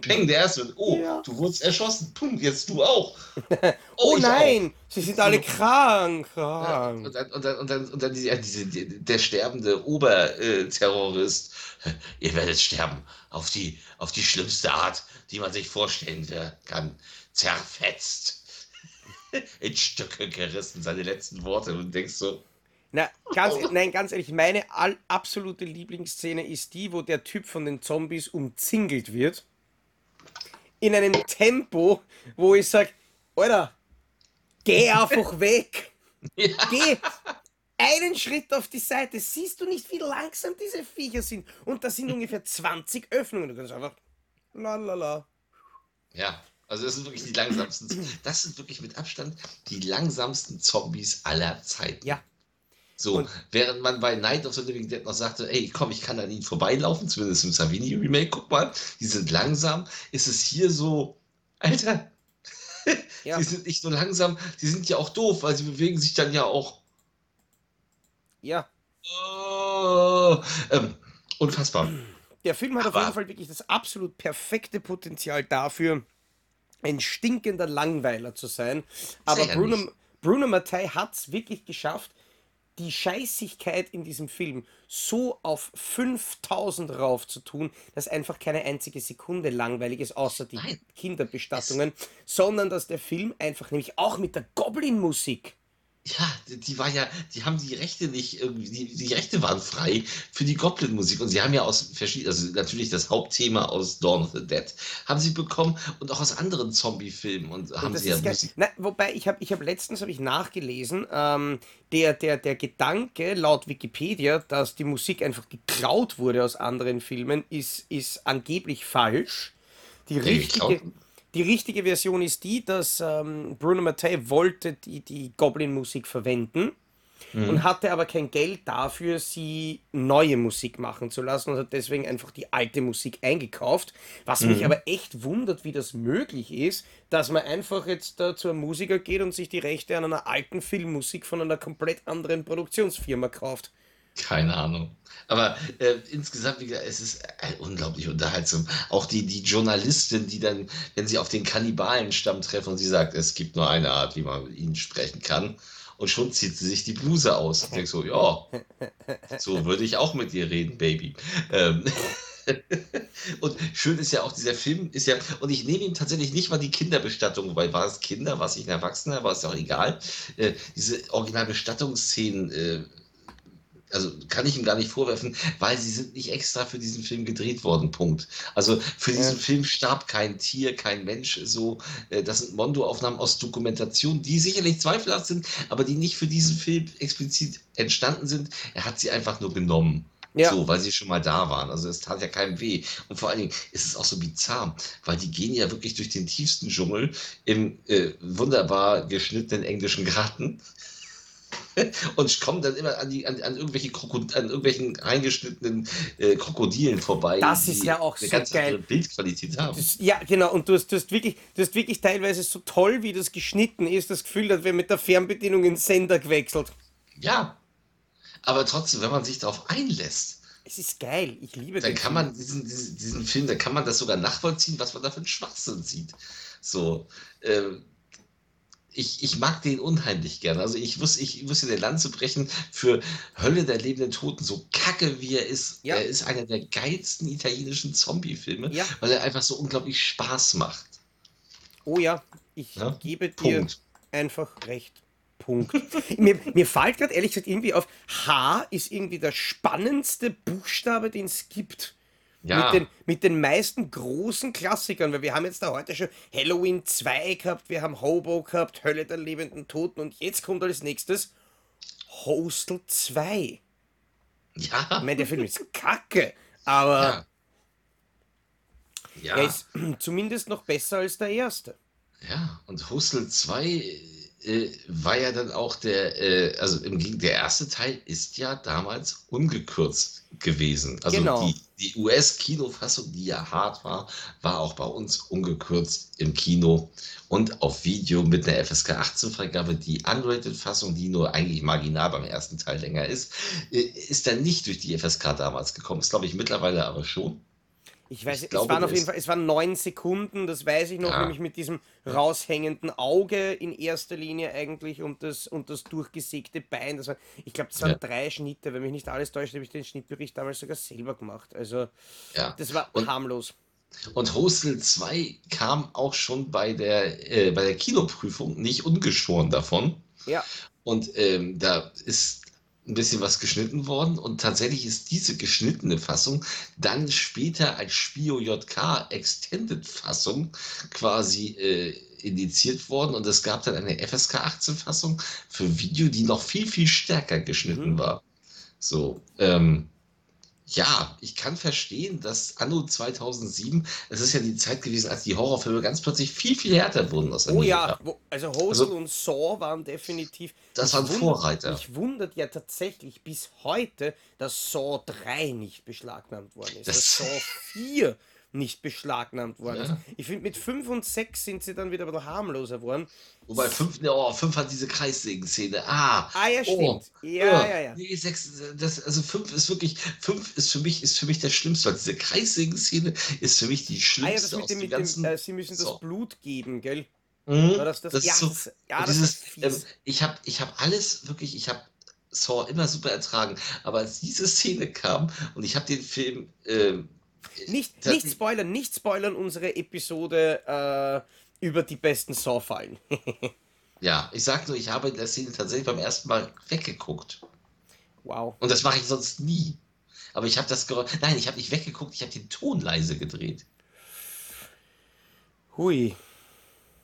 Peng, der erste. Oh, ja. du wurdest erschossen. Pum, jetzt du auch. *laughs* Oh, oh nein, auch. sie sind alle krank. krank. und, dann, und, dann, und, dann, und dann diese, diese, der sterbende Oberterrorist. Ihr werdet sterben. Auf die, auf die schlimmste Art, die man sich vorstellen kann. Zerfetzt. *laughs* In Stücke gerissen, seine letzten Worte. Und denkst so, na, ganz, oh. Nein, ganz ehrlich, meine absolute Lieblingsszene ist die, wo der Typ von den Zombies umzingelt wird. In einem Tempo, wo ich sage, Alter, geh *laughs* einfach weg. Ja. Geh einen Schritt auf die Seite. Siehst du nicht, wie langsam diese Viecher sind? Und da sind *laughs* ungefähr 20 Öffnungen. Du kannst einfach lalala. Ja, also das sind wirklich die langsamsten. *clears throat* Das sind wirklich mit Abstand die langsamsten Zombies aller Zeiten. Ja. So, und während man bei Night of the Living Dead noch sagte, ey, komm, ich kann an ihnen vorbeilaufen, zumindest im Savini-Remake, guck mal, die sind langsam, ist es hier so, Alter, *laughs* ja. die sind nicht nur langsam, die sind ja auch doof, weil sie bewegen sich dann ja auch. Ja. Oh, ähm, unfassbar. Der Film hat Aber, auf jeden Fall wirklich das absolut perfekte Potenzial dafür, ein stinkender Langweiler zu sein. Aber Bruno, Bruno Mattei hat es wirklich geschafft, die Scheißigkeit in diesem Film so auf 5000 rauf zu tun, dass einfach keine einzige Sekunde langweilig ist, außer die Nein. Kinderbestattungen, sondern dass der Film einfach nämlich auch mit der Goblin-Musik Ja, die war ja die haben die Rechte nicht irgendwie die die Rechte waren frei für die Goblin-Musik und sie haben ja aus verschiedenen also natürlich das Hauptthema aus Dawn of the Dead haben sie bekommen und auch aus anderen Zombie-Filmen und Und haben sie ja. Musik Na, wobei, ich habe ich hab letztens hab ich nachgelesen, ähm, der, der, der Gedanke laut Wikipedia, dass die Musik einfach geklaut wurde aus anderen Filmen, ist, ist angeblich falsch. Die richtige, die richtige Version ist die, dass ähm, Bruno Mattei wollte die, die Goblin-Musik verwenden und mhm. hatte aber kein Geld dafür, sie neue Musik machen zu lassen und hat deswegen einfach die alte Musik eingekauft. Was mich Mhm. aber echt wundert, wie das möglich ist, dass man einfach jetzt da zu einem Musiker geht und sich die Rechte an einer alten Filmmusik von einer komplett anderen Produktionsfirma kauft. Keine Ahnung. Aber äh, insgesamt, wie gesagt, es ist äh, unglaublich unterhaltsam. Auch die, die Journalistin, die dann, wenn sie auf den Kannibalenstamm treffen und sie sagt, es gibt nur eine Art, wie man mit ihnen sprechen kann. Und schon zieht sie sich die Bluse aus. Ich denke so, ja, so würde ich auch mit dir reden, Baby. Ähm, *laughs* und schön ist ja auch, dieser Film ist ja, und ich nehme ihm tatsächlich nicht mal die Kinderbestattung, wobei war es Kinder, war es nicht ein Erwachsener, war es auch egal. Äh, diese Originalbestattungsszenen, äh, also kann ich ihm gar nicht vorwerfen, weil sie sind nicht extra für diesen Film gedreht worden. Punkt. Also für Ja. diesen Film starb kein Tier, kein Mensch. So, äh, das sind Mondo-Aufnahmen aus Dokumentation, die sicherlich zweifelhaft sind, aber die nicht für diesen Film explizit entstanden sind. Er hat sie einfach nur genommen. Ja, So, weil sie schon mal da waren. Also es tat ja keinem weh. Und vor allen Dingen ist es auch so bizarr, weil die gehen ja wirklich durch den tiefsten Dschungel im äh, wunderbar geschnittenen englischen Garten *laughs* und kommen dann immer an, die, an, an, irgendwelche Krokod an irgendwelchen eingeschnittenen äh, Krokodilen vorbei, das ist ja auch so ganz geil. Bildqualität haben. Das, ja, genau. Und du hast, du, hast wirklich, du hast wirklich teilweise so toll, wie das geschnitten ist, das Gefühl, als wäre mit der Fernbedienung in den Sender gewechselt. Ja, aber trotzdem, wenn man sich darauf einlässt, Es ist geil. Ich liebe dann den kann Film. man diesen, diesen, diesen Film, dann kann man das sogar nachvollziehen, was man da für einen Schwachsinn sieht. So, ähm, ich, ich mag den unheimlich gerne. Also ich muss, ich muss hier den Lanze brechen für Hölle der lebenden Toten, so kacke wie er ist. Ja, Er ist einer der geilsten italienischen Zombie-Filme, ja. weil er einfach so unglaublich Spaß macht. Oh ja, ich Ne? gebe dir Punkt. einfach recht. Punkt. *laughs* Mir, mir fällt gerade ehrlich gesagt irgendwie auf, H ist irgendwie der spannendste Buchstabe, den es gibt. Mit den, Ja, mit den meisten großen Klassikern, weil wir haben jetzt da heute schon Halloween 2 gehabt, wir haben Hobo gehabt, Hölle der lebenden Toten und jetzt kommt als nächstes Hostel 2. Ich ja, meine, der Film ist kacke, aber ja, er ja. ist *clears throat* zumindest noch besser als der erste. Ja, und Hustle 2 äh, war ja dann auch der, äh, also im der erste Teil ist ja damals ungekürzt gewesen. Also Genau. die, die US-Kinofassung, die ja hart war, war auch bei uns ungekürzt im Kino und auf Video mit einer FSK 18-Freigabe. Die Unrated-Fassung, die nur eigentlich marginal beim ersten Teil länger ist, äh, ist dann nicht durch die FSK damals gekommen. Ist, glaube ich, mittlerweile aber schon. Ich weiß, Ich es glaube, waren auf jeden Fall, es waren neun Sekunden, das weiß ich noch, ja, nämlich mit diesem raushängenden Auge in erster Linie eigentlich und das, und das durchgesägte Bein. Das war, ich glaube, das waren ja, drei Schnitte, wenn mich nicht alles täuscht, habe ich den Schnittbericht damals sogar selber gemacht. Also, ja. das war Und harmlos. Und Hostel 2 kam auch schon bei der, äh, bei der Kinoprüfung nicht ungeschoren davon. Ja, Und ähm, da ist ein bisschen was geschnitten worden. Und tatsächlich ist diese geschnittene Fassung dann später als Spio JK Extended Fassung quasi äh, indiziert worden. Und es gab dann eine FSK 18 Fassung für Video, die noch viel, viel stärker geschnitten mhm. war. So, ähm, ja, ich kann verstehen, dass Anno 2007, es ist ja die Zeit gewesen, als die Horrorfilme ganz plötzlich viel, viel härter wurden aus Oh ja, also Hostel Also, und Saw waren definitiv. das waren wundert, Vorreiter. mich wundert ja tatsächlich bis heute, dass Saw 3 nicht beschlagnahmt worden ist, dass Das, Saw 4 nicht beschlagnahmt worden ist. ja. Ich finde, mit 5 und 6 sind sie dann wieder ein bisschen harmloser geworden. Wobei S- 5, oh, 5 hat diese Kreissägen-Szene. Ah, Ah ja, oh, stimmt. Ja, äh, ja, ja. nee, 6, das, also 5 ist wirklich, 5 ist für mich, ist für mich der Schlimmste, weil diese Kreissägen-Szene ist für mich die Ah ja, das schlimmste mit aus dem, mit dem, ganzen. äh, sie müssen das So. Blut geben, gell? Mhm. Das das? Das Ja, ist so, das, ja, das dieses, ähm, ich habe ich hab alles wirklich, ich habe Saw immer super ertragen. Aber als diese Szene kam und ich habe den Film. Äh, nicht, nicht spoilern, nicht spoilern unsere Episode äh, über die besten Saw-Fallen. *laughs* ja, ich sag nur, ich habe in der Szene tatsächlich beim ersten Mal weggeguckt. Wow. Und das mache ich sonst nie. Aber ich habe das Geräusch. Nein, ich habe nicht weggeguckt, ich habe den Ton leise gedreht. Hui.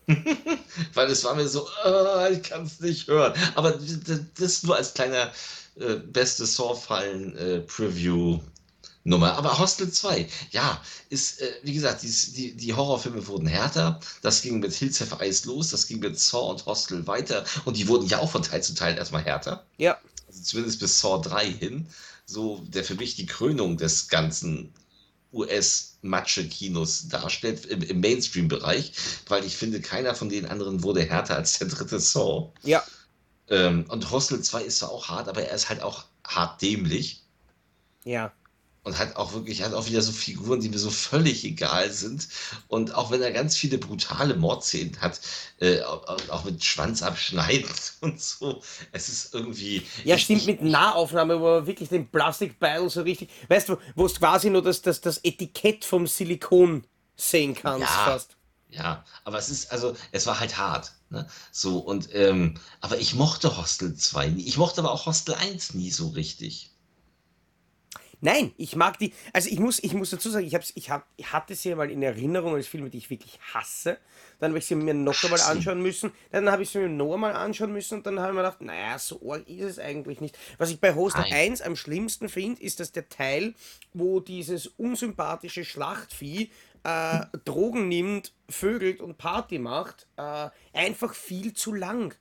*laughs* Weil es war mir so, äh, ich kann es nicht hören. Aber das nur als kleiner äh, beste Saw-Fallen-Preview. Nummer. Aber Hostel 2, ja, ist, äh, wie gesagt, die, die, die, Horrorfilme wurden härter. Das ging mit Hills Have Eyes los, das ging mit Saw und Hostel weiter. Und die wurden ja auch von Teil zu Teil erstmal härter. Ja. Also zumindest bis Saw 3 hin. So, der für mich die Krönung des ganzen US-Matsche-Kinos darstellt, im, im Mainstream-Bereich, weil ich finde, keiner von den anderen wurde härter als der dritte Saw. Ja. Ähm, und Hostel 2 ist zwar auch hart, aber er ist halt auch hart dämlich. Ja und hat auch wirklich, hat auch wieder so Figuren, die mir so völlig egal sind. Und auch wenn er ganz viele brutale Mordszenen hat, äh, auch, auch, mit Schwanz abschneiden *laughs* und so, es ist irgendwie. Ja, stimmt, mit Nahaufnahme, wo man wirklich den Plastikbeil so richtig, weißt du, wo es quasi nur das, das, das Etikett vom Silikon sehen kannst ja, fast. Ja, aber es ist, also, es war halt hart. Ne? So, und, ähm, aber ich mochte Hostel 2 nie. Ich mochte aber auch Hostel 1 nie so richtig. Nein, ich mag die. Also ich muss, ich muss dazu sagen, ich, hab's, ich, hab, ich hatte sie mal in Erinnerung als Filme, die ich wirklich hasse. Dann habe ich sie mir noch einmal anschauen müssen. Dann habe ich sie mir noch einmal anschauen müssen und dann habe ich mir gedacht, naja, so arg ist es eigentlich nicht. Was ich bei Hostel Nein. 1 am schlimmsten finde, ist, dass der Teil, wo dieses unsympathische Schlachtvieh äh, Drogen nimmt, vögelt und Party macht, äh, einfach viel zu lang.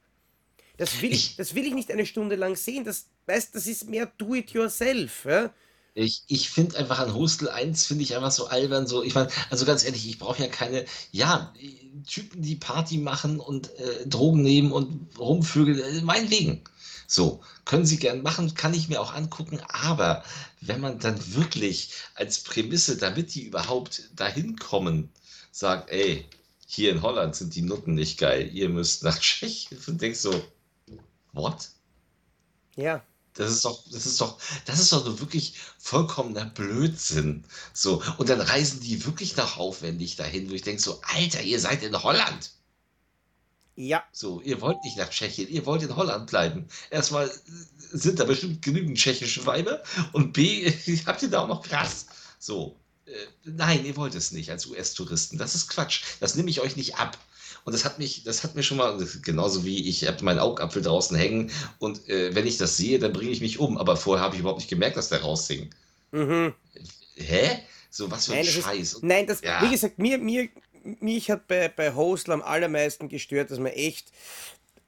Das will ich, das will ich nicht eine Stunde lang sehen. Das, weißt, das ist mehr do-it-yourself. Ja? Ich, ich finde einfach an Hostel 1 finde ich einfach so albern, so, ich meine, also ganz ehrlich, ich brauche ja keine, ja, Typen, die Party machen und äh, Drogen nehmen und rumvögeln, äh, meinetwegen. So, können Sie gern machen, kann ich mir auch angucken, aber wenn man dann wirklich als Prämisse, damit die überhaupt dahin kommen, sagt, ey, hier in Holland sind die Nutten nicht geil, ihr müsst nach Tschechien *laughs* und denkst so, what? Ja. Das ist doch, das ist doch, das ist doch so wirklich vollkommener Blödsinn. So, und dann reisen die wirklich nach aufwendig dahin, wo ich denke so, Alter, ihr seid in Holland. Ja. So, ihr wollt nicht nach Tschechien, ihr wollt in Holland bleiben. Erstmal sind da bestimmt genügend tschechische Weiber und B, *laughs* habt ihr da auch noch krass. So, äh, nein, ihr wollt es nicht als US-Touristen. Das ist Quatsch. Das nehme ich euch nicht ab. Und das hat mich, das hat mir schon mal, genauso wie ich habe meinen Augapfel draußen hängen und äh, wenn ich das sehe, dann bringe ich mich um. Aber vorher habe ich überhaupt nicht gemerkt, dass der raushing. Mhm. Hä? So was für ein nein, Scheiß. Ist, nein, das, ja. wie gesagt, mir, mir, mich hat bei, bei Hostel am allermeisten gestört, dass man echt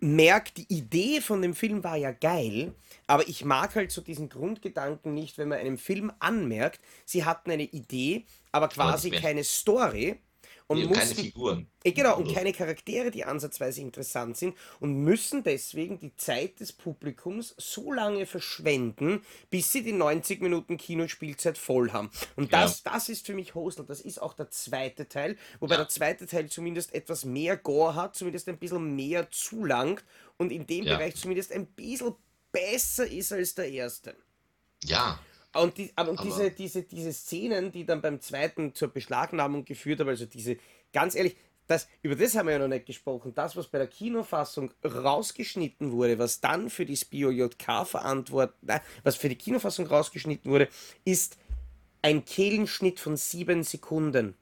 merkt, die Idee von dem Film war ja geil, aber ich mag halt so diesen Grundgedanken nicht, wenn man einem Film anmerkt, sie hatten eine Idee, aber quasi keine Story und nee, mussten, keine Figuren. Äh, genau, und keine Charaktere, die ansatzweise interessant sind und müssen deswegen die Zeit des Publikums so lange verschwenden, bis sie die 90 Minuten Kinospielzeit voll haben. Und das, ja. das ist für mich Hostel. Das ist auch der zweite Teil, wobei ja. der zweite Teil zumindest etwas mehr Gore hat, zumindest ein bisschen mehr zulangt und in dem ja. Bereich zumindest ein bisschen besser ist als der erste. Ja, und, die, aber, aber diese, diese, diese Szenen, die dann beim zweiten zur Beschlagnahmung geführt haben, also diese, ganz ehrlich, das, über das haben wir ja noch nicht gesprochen. Das, was bei der Kinofassung rausgeschnitten wurde, was dann für die SPIO JK verantwortet, was für die Kinofassung rausgeschnitten wurde, ist ein Kehlenschnitt von sieben Sekunden.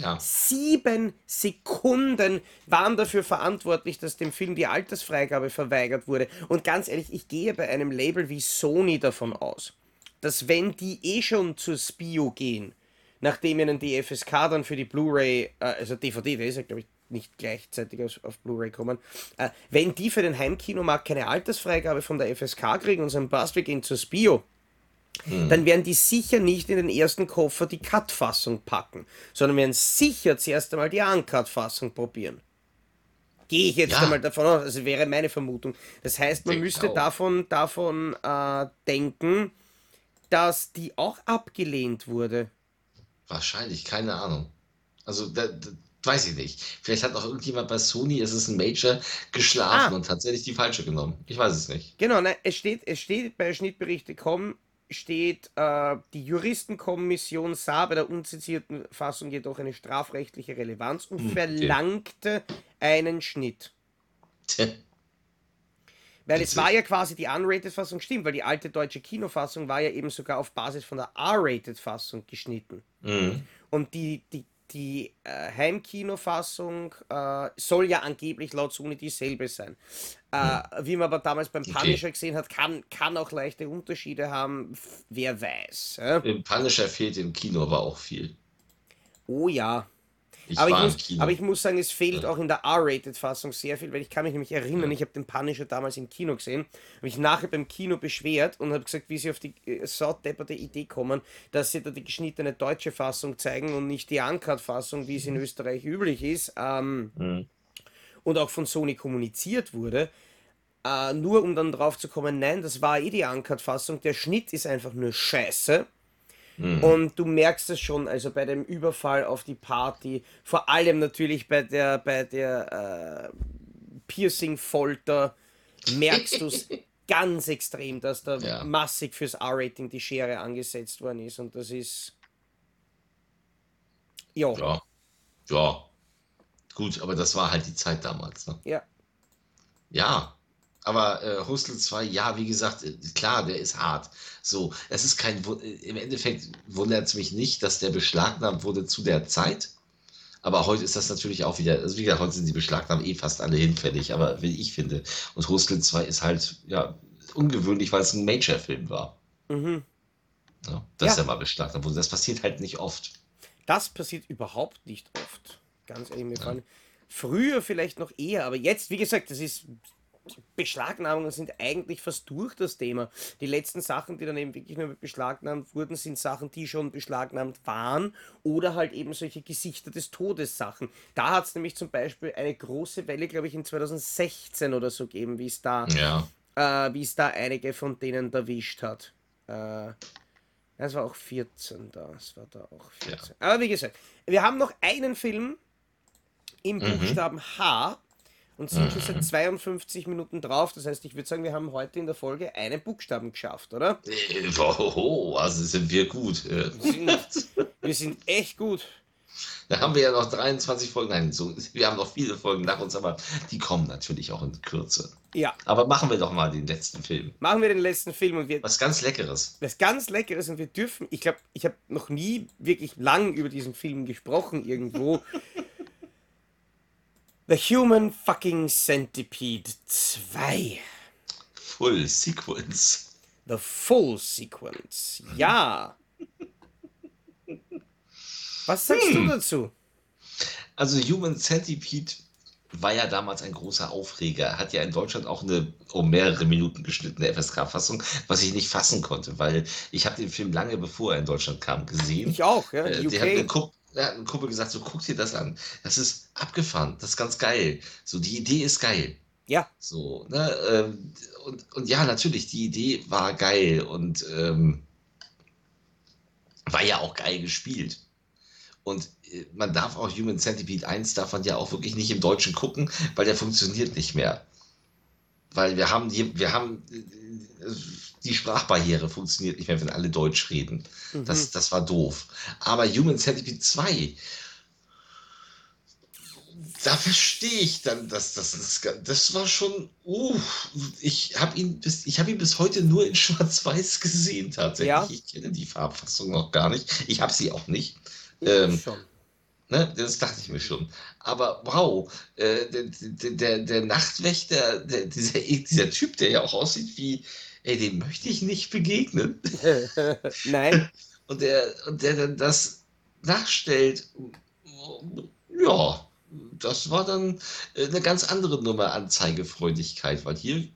Ja. Sieben Sekunden waren dafür verantwortlich, dass dem Film die Altersfreigabe verweigert wurde. Und ganz ehrlich, ich gehe bei einem Label wie Sony davon aus, dass wenn die eh schon zur Spio gehen, nachdem ihnen die FSK dann für die Blu-ray, äh, also DVD, der ist ja glaube ich nicht gleichzeitig auf, auf Blu-ray kommen, äh, wenn die für den Heimkinomarkt keine Altersfreigabe von der FSK kriegen und sagen, passt, wir gehen zur Spio, hm. dann werden die sicher nicht in den ersten Koffer die Cut-Fassung packen, sondern werden sicher zuerst einmal die Uncut-Fassung probieren. Gehe ich jetzt ja. einmal davon aus, also wäre meine Vermutung. Das heißt, man müsste davon, davon äh, denken, dass die auch abgelehnt wurde. Wahrscheinlich, keine Ahnung. Also da, da, weiß ich nicht. Vielleicht hat auch irgendjemand bei Sony, es ist ein Major, geschlafen Ah. und tatsächlich die falsche genommen. Ich weiß es nicht. Genau, nein, es steht, es steht bei Schnittberichte.com steht, äh, die Juristenkommission sah bei der unzensierten Fassung jedoch eine strafrechtliche Relevanz und Hm, okay. verlangte einen Schnitt. Weil es war ja quasi die Unrated-Fassung, stimmt, weil die alte deutsche Kinofassung war ja eben sogar auf Basis von der R-Rated-Fassung geschnitten. Mhm. Und die, die, die äh, Heimkinofassung äh, soll ja angeblich laut Sony dieselbe sein. Äh, wie man aber damals beim Okay. Punisher gesehen hat, kann, kann auch leichte Unterschiede haben, wer weiß. Im Punisher fehlt im Kino aber auch viel. Oh ja. Ich Aber ich, muss, aber ich muss sagen, es fehlt Ja. auch in der R-Rated-Fassung sehr viel, weil ich kann mich nämlich erinnern, ich habe den Punisher damals im Kino gesehen, habe mich nachher beim Kino beschwert und habe gesagt, wie sie auf die äh, saudepperte Idee kommen, dass sie da die geschnittene deutsche Fassung zeigen und nicht die Uncut-Fassung, wie es in Österreich üblich ist. Ähm, Mhm. und auch von Sony kommuniziert wurde. Äh, nur um dann drauf zu kommen, nein, das war eh die Uncut-Fassung. Der Schnitt ist einfach nur scheiße. Mhm. Und du merkst es schon, also bei dem Überfall auf die Party, vor allem natürlich bei der, bei der äh, Piercing-Folter, merkst du es *laughs* ganz extrem, dass da Ja. massig fürs R-Rating die Schere angesetzt worden ist. Und das ist. Ja, Ja. Ja. Gut, aber das war halt die Zeit damals. Ne? ja. Ja. Aber äh, Hostel 2, ja, wie gesagt, äh, klar, der ist hart. So, es ist kein, äh, im Endeffekt wundert es mich nicht, dass der beschlagnahmt wurde zu der Zeit. Aber heute ist das natürlich auch wieder, also wie gesagt, heute sind die Beschlagnahmen eh fast alle hinfällig, aber wie ich finde. Und Hostel 2 ist halt, ja, ungewöhnlich, weil es ein Major-Film war. Mhm. Ja, dass Ja. er mal beschlagnahmt wurde. Das passiert halt nicht oft. Das passiert überhaupt nicht oft. Ganz ehrlich, mir Ja. Früher vielleicht noch eher, aber jetzt, wie gesagt, das ist. Beschlagnahmungen sind eigentlich fast durch das Thema. Die letzten Sachen, die dann eben wirklich nur beschlagnahmt wurden, sind Sachen, die schon beschlagnahmt waren oder halt eben solche Gesichter des Todes Sachen. Da hat es nämlich zum Beispiel eine große Welle, glaube ich, in 2016 oder so gegeben, wie es da Ja. äh, wie es da einige von denen erwischt hat. Äh, es war auch 14 da. Es war da auch 14. Aber wie gesagt, wir haben noch einen Film im Mhm. Buchstaben H und sind schon seit 52 Minuten drauf. Das heißt, ich würde sagen, wir haben heute in der Folge einen Buchstaben geschafft, oder? Äh, Oh, also sind wir gut. Wir sind, wir sind echt gut. Da haben wir ja noch 23 Folgen. Nein, so, wir haben noch viele Folgen nach uns, aber die kommen natürlich auch in Kürze. Ja, Aber machen wir doch mal den letzten Film. machen wir den letzten Film und wir, Was ganz Leckeres. was ganz Leckeres und wir dürfen, ich glaube, ich habe noch nie wirklich lang über diesen Film gesprochen irgendwo. The Human Fucking Centipede 2. Full Sequence. The Full Sequence. Ja. Was sagst du dazu? Also Human Centipede war ja damals ein großer Aufreger. Hat ja in Deutschland auch eine um mehrere Minuten geschnittene FSK-Fassung, was ich nicht fassen konnte, weil ich habe den Film lange bevor er in Deutschland kam gesehen. Ich auch, ja. Äh, mir UK. Kupp, da hat ein Kumpel gesagt, so guck dir das an. Das ist abgefahren, das ist ganz geil. So, die Idee ist geil. Ja, So, ne? Ähm, und, und ja, natürlich, die Idee war geil und ähm, war ja auch geil gespielt. Und äh, man darf auch Human Centipede 1 darf man ja auch wirklich nicht im Deutschen gucken, weil der funktioniert nicht mehr. Weil wir haben die, wir haben äh, die Sprachbarriere funktioniert nicht mehr, wenn alle Deutsch reden. Mhm. Das, das war doof. Aber Human Centipede 2, da verstehe ich dann, dass das, das, das war schon, uh, ich habe ihn, bis, ich hab ihn bis heute nur in *laughs* Schwarz-Weiß gesehen tatsächlich. Ja. Ich kenne die Farbfassung noch gar nicht. Ich habe sie auch nicht. ich ähm, schon. Ne, das dachte ich mir schon. Aber wow, äh, der, der, der, der Nachtwächter, der, dieser, dieser Typ, der ja auch aussieht wie, ey, dem möchte ich nicht begegnen. *laughs* Nein, Und der, und der dann das nachstellt, ja, das war dann eine ganz andere Nummer an Zeigefreudigkeit, weil hier,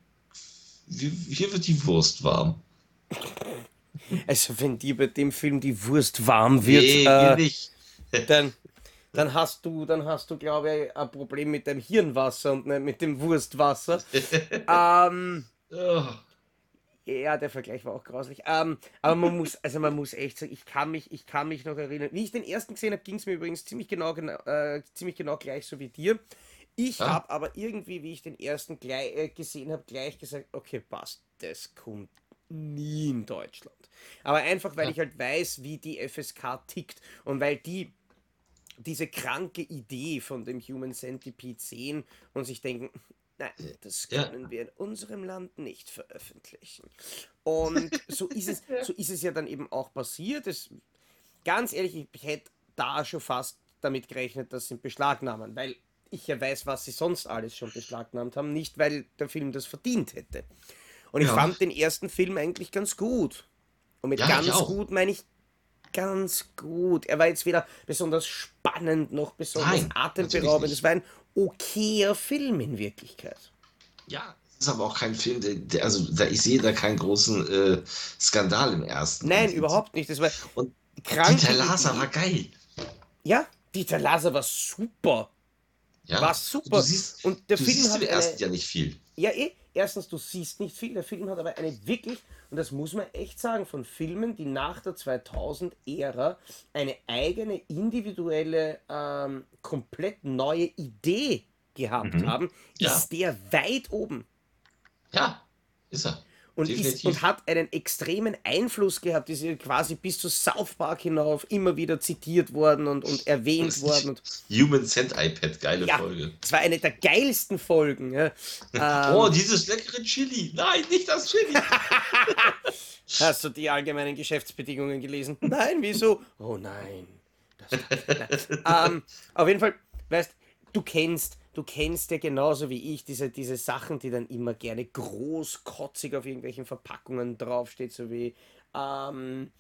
hier, wird die Wurst warm. also wenn dir bei dem Film die Wurst warm wird, Nee, äh, nicht. *laughs* dann, dann hast du, dann hast du, glaube ich, ein Problem mit dem Hirnwasser und nicht mit dem Wurstwasser. *laughs* ähm, Oh, Ja, der Vergleich war auch grauslich. Ähm, aber man muss, also man muss echt sagen, ich kann mich, ich kann mich noch erinnern. Wie ich den ersten gesehen habe, ging es mir übrigens ziemlich genau, äh, ziemlich genau gleich so wie dir. Ich ah. habe aber irgendwie, wie ich den ersten gleich, äh, gesehen habe, gleich gesagt, okay, passt, das kommt nie in Deutschland. Aber einfach, weil ja. ich halt weiß, wie die FSK tickt und weil die diese kranke Idee von dem Human Centipede sehen und sich denken, nein, das können ja. wir in unserem Land nicht veröffentlichen. Und *laughs* so ist es, so ist es ja dann eben auch passiert. Es, ganz ehrlich, ich hätte da schon fast damit gerechnet, dass sie beschlagnahmen, weil ich ja weiß, was sie sonst alles schon beschlagnahmt haben, nicht weil der Film das verdient hätte. Und ich ja. fand den ersten Film eigentlich ganz gut. Und mit ja, ganz gut meine ich ganz gut. Er war jetzt weder besonders spannend noch besonders Nein, atemberaubend. Es war ein okayer Film in Wirklichkeit. Ja, es ist aber auch kein Film, der, der also da, ich sehe da keinen großen äh, Skandal im ersten. Nein, und überhaupt nicht. Das war und Dieter Laser war geil. Ja, Dieter Laser war super. Ja, war super. Du siehst, und der du Film siehst hat im ersten ja nicht viel. Ja, eh. Erstens, du siehst nicht viel. Der Film hat aber eine wirklich, und das muss man echt sagen, von Filmen, die nach der 2000-Ära eine eigene, individuelle, ähm, komplett neue Idee gehabt mhm. haben, ja. ist der weit oben. Ja, ist er und, ist, und hat einen extremen Einfluss gehabt, ist quasi bis zu South Park hinauf immer wieder zitiert worden und, und erwähnt worden. Und Human Cent iPad, geile ja, Folge. Es war eine der geilsten Folgen. Ja. *laughs* oh, ähm, dieses leckere Chili. Nein, nicht das Chili. *laughs* Hast du die allgemeinen Geschäftsbedingungen gelesen? Nein, wieso? Oh nein. Das, nein. *laughs* ähm, auf jeden Fall, weißt du, kennst du kennst ja genauso wie ich diese, diese Sachen, die dann immer gerne großkotzig auf irgendwelchen Verpackungen draufsteht, so wie ähm,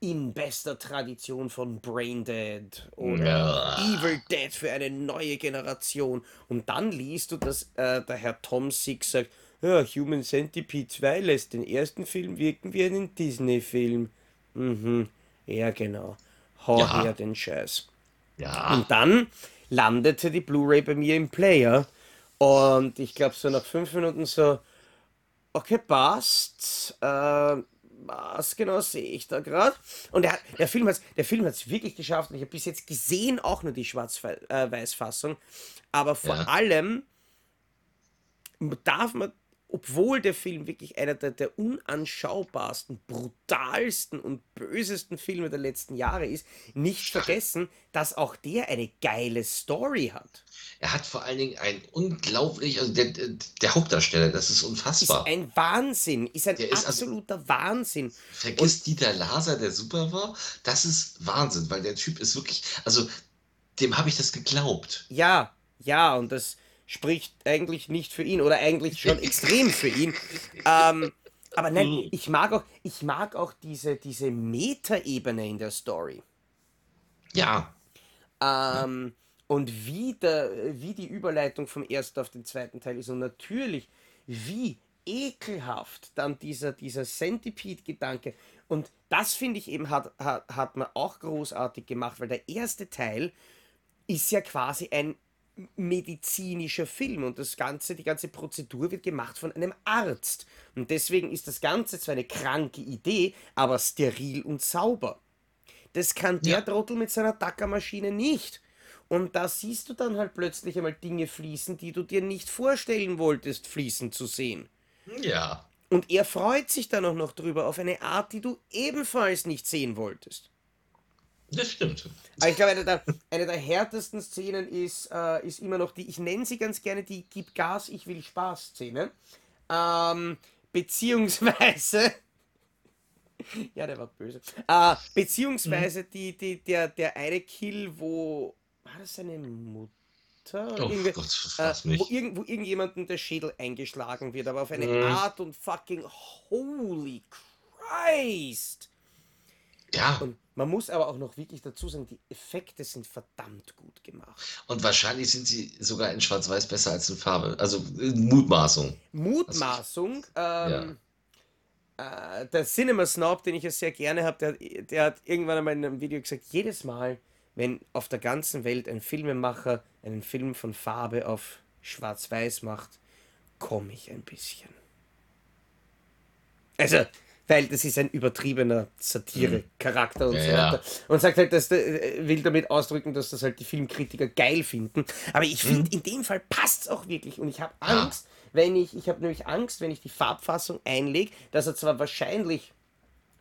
in bester Tradition von Braindead oder ja. Evil Dead für eine neue Generation. Und dann liest du, dass äh, der Herr Tom Six sagt, ja, Human Centipede 2 lässt den ersten Film wirken wie einen Disney-Film. Mhm, ja genau. Hau ja. her den Scheiß. Ja. Und dann landete die Blu-ray bei mir im Player. Und ich glaube, so nach fünf Minuten so, okay, passt. Äh, was genau sehe ich da gerade? Und der, der Film hat es wirklich geschafft. Und ich habe bis jetzt gesehen auch nur die Schwarz-Weiß-Fassung. Aber vor ja. allem darf man obwohl der Film wirklich einer der, der unanschaubarsten, brutalsten und bösesten Filme der letzten Jahre ist, nicht vergessen, dass auch der eine geile Story hat. Er hat vor allen Dingen ein unglaublich, also der, der Hauptdarsteller, das ist unfassbar. Ist ein Wahnsinn, ist ein der absoluter ist also, Wahnsinn. Vergiss und, Dieter Laser, der super war, das ist Wahnsinn, weil der Typ ist wirklich, also dem habe ich das geglaubt. Ja, ja, und das, spricht eigentlich nicht für ihn oder eigentlich schon *laughs* extrem für ihn. Ähm, aber nein, mhm. ich mag auch, ich mag auch diese, diese Metaebene in der Story. Ja. Ähm, und wie, der, wie die Überleitung vom ersten auf den zweiten Teil ist und natürlich, wie ekelhaft dann dieser, dieser Centipede-Gedanke. Und das finde ich eben, hat, hat, hat man auch großartig gemacht, weil der erste Teil ist ja quasi ein medizinischer Film und das ganze, die ganze Prozedur wird gemacht von einem Arzt. Und deswegen ist das Ganze zwar eine kranke Idee, aber steril und sauber. Das kann der ja. Trottel mit seiner Tackermaschine nicht. Und da siehst du dann halt plötzlich einmal Dinge fließen, die du dir nicht vorstellen wolltest, fließen zu sehen. Ja. Und er freut sich dann auch noch drüber auf eine Art, die du ebenfalls nicht sehen wolltest. Das stimmt. Aber ich glaube, eine der, eine der härtesten Szenen ist, äh, ist immer noch die, ich nenne sie ganz gerne die Gib Gas, ich will Spaß-Szene. Ähm, beziehungsweise. *laughs* ja, der war böse. Äh, beziehungsweise mhm. die, die, der, der eine Kill, wo. War das seine Mutter? Oh Gott, äh, wo, irgend, wo irgendjemandem der Schädel eingeschlagen wird, aber auf eine mhm. Art und fucking Holy Christ! Ja. Und man muss aber auch noch wirklich dazu sagen, die Effekte sind verdammt gut gemacht. Und wahrscheinlich sind sie sogar in Schwarz-Weiß besser als in Farbe. Also äh, Mutmaßung. Mutmaßung. Also, ähm, ja. äh, der Cinema Snob, den ich ja sehr gerne habe, der, der hat irgendwann einmal in einem Video gesagt, jedes Mal, wenn auf der ganzen Welt ein Filmemacher einen Film von Farbe auf Schwarz-Weiß macht, komme ich ein bisschen. Also, weil das ist ein übertriebener Satire-Charakter und Ja, so weiter. Und sagt halt, dass der, will damit ausdrücken, dass das halt die Filmkritiker geil finden. Aber ich finde, in dem Fall passt es auch wirklich. Und ich habe. Angst, wenn ich, ich habe nämlich Angst, wenn ich die Farbfassung einlege, dass er zwar wahrscheinlich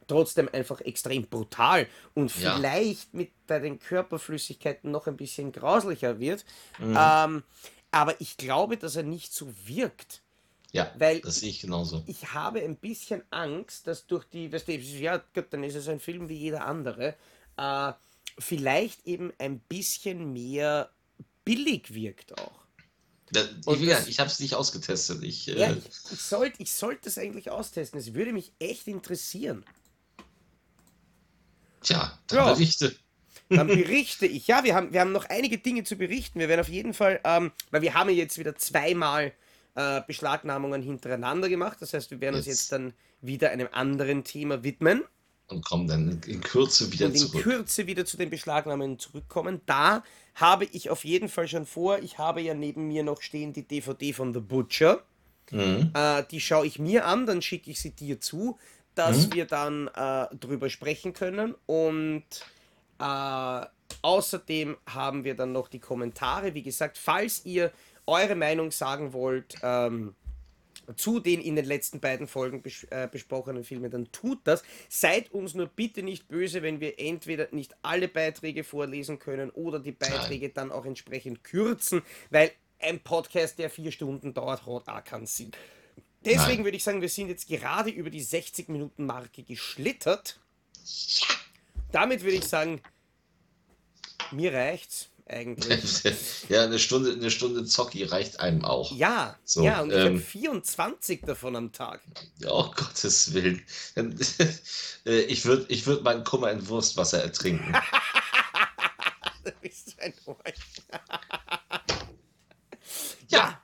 trotzdem einfach extrem brutal und Ja. vielleicht mit bei den Körperflüssigkeiten noch ein bisschen grauslicher wird. Mhm. Ähm, aber ich glaube, dass er nicht so wirkt. Ja, Weil- das sehe ich genauso. Ich habe ein bisschen Angst, dass durch die, weißt du, ja, gut, dann ist es ein Film wie jeder andere, äh, vielleicht eben ein bisschen mehr billig wirkt auch. Da, Und gesagt, das- ich habe es nicht ausgetestet. Ich, äh, Ja, ich, ich sollte ich sollt das eigentlich austesten. Es würde mich echt interessieren. tja, dann Ja. berichte. Dann berichte ich. Ja, wir haben, wir haben noch einige Dinge zu berichten. Wir werden auf jeden Fall, ähm, weil wir haben ja jetzt wieder zweimal äh, Beschlagnahmungen hintereinander gemacht. Das heißt, wir werden uns Jetzt. jetzt dann wieder einem anderen Thema widmen. Und kommen dann in Kürze wieder und in zurück. Kürze wieder zu den Beschlagnahmen zurückkommen. Da habe ich auf jeden Fall schon vor, ich habe ja neben mir noch stehen die DVD von The Butcher. Mhm. Äh, die schaue ich mir an, dann schicke ich sie dir zu, dass Mhm. wir dann äh, drüber sprechen können. Und äh, außerdem haben wir dann noch die Kommentare. Wie gesagt, falls ihr eure Meinung sagen wollt, ähm, zu den in den letzten beiden Folgen bes äh, besprochenen Filmen, dann tut das. Seid uns nur bitte nicht böse, wenn wir entweder nicht alle Beiträge vorlesen können oder die Beiträge dann auch entsprechend kürzen, weil ein Podcast, der vier Stunden dauert, hat auch keinen Sinn. Deswegen Nein. würde ich sagen, wir sind jetzt gerade über die 60 Minuten Marke geschlittert. Damit würde ich sagen, mir reicht's eigentlich. *laughs* ja, eine Stunde, eine Stunde Zocki reicht einem auch. Ja, So, ja, und ich habe ähm, 24 davon am Tag. Oh Gottes Willen. *laughs* Äh, ich würde ich würd meinen Kummer in Wurstwasser ertrinken. *laughs* Du bist ein. Ja. ja.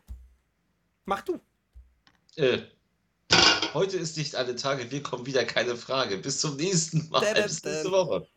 Mach du. äh, heute ist nicht alle Tage, wir kommen wieder keine Frage. Bis zum nächsten Mal. Bis nächste. Woche.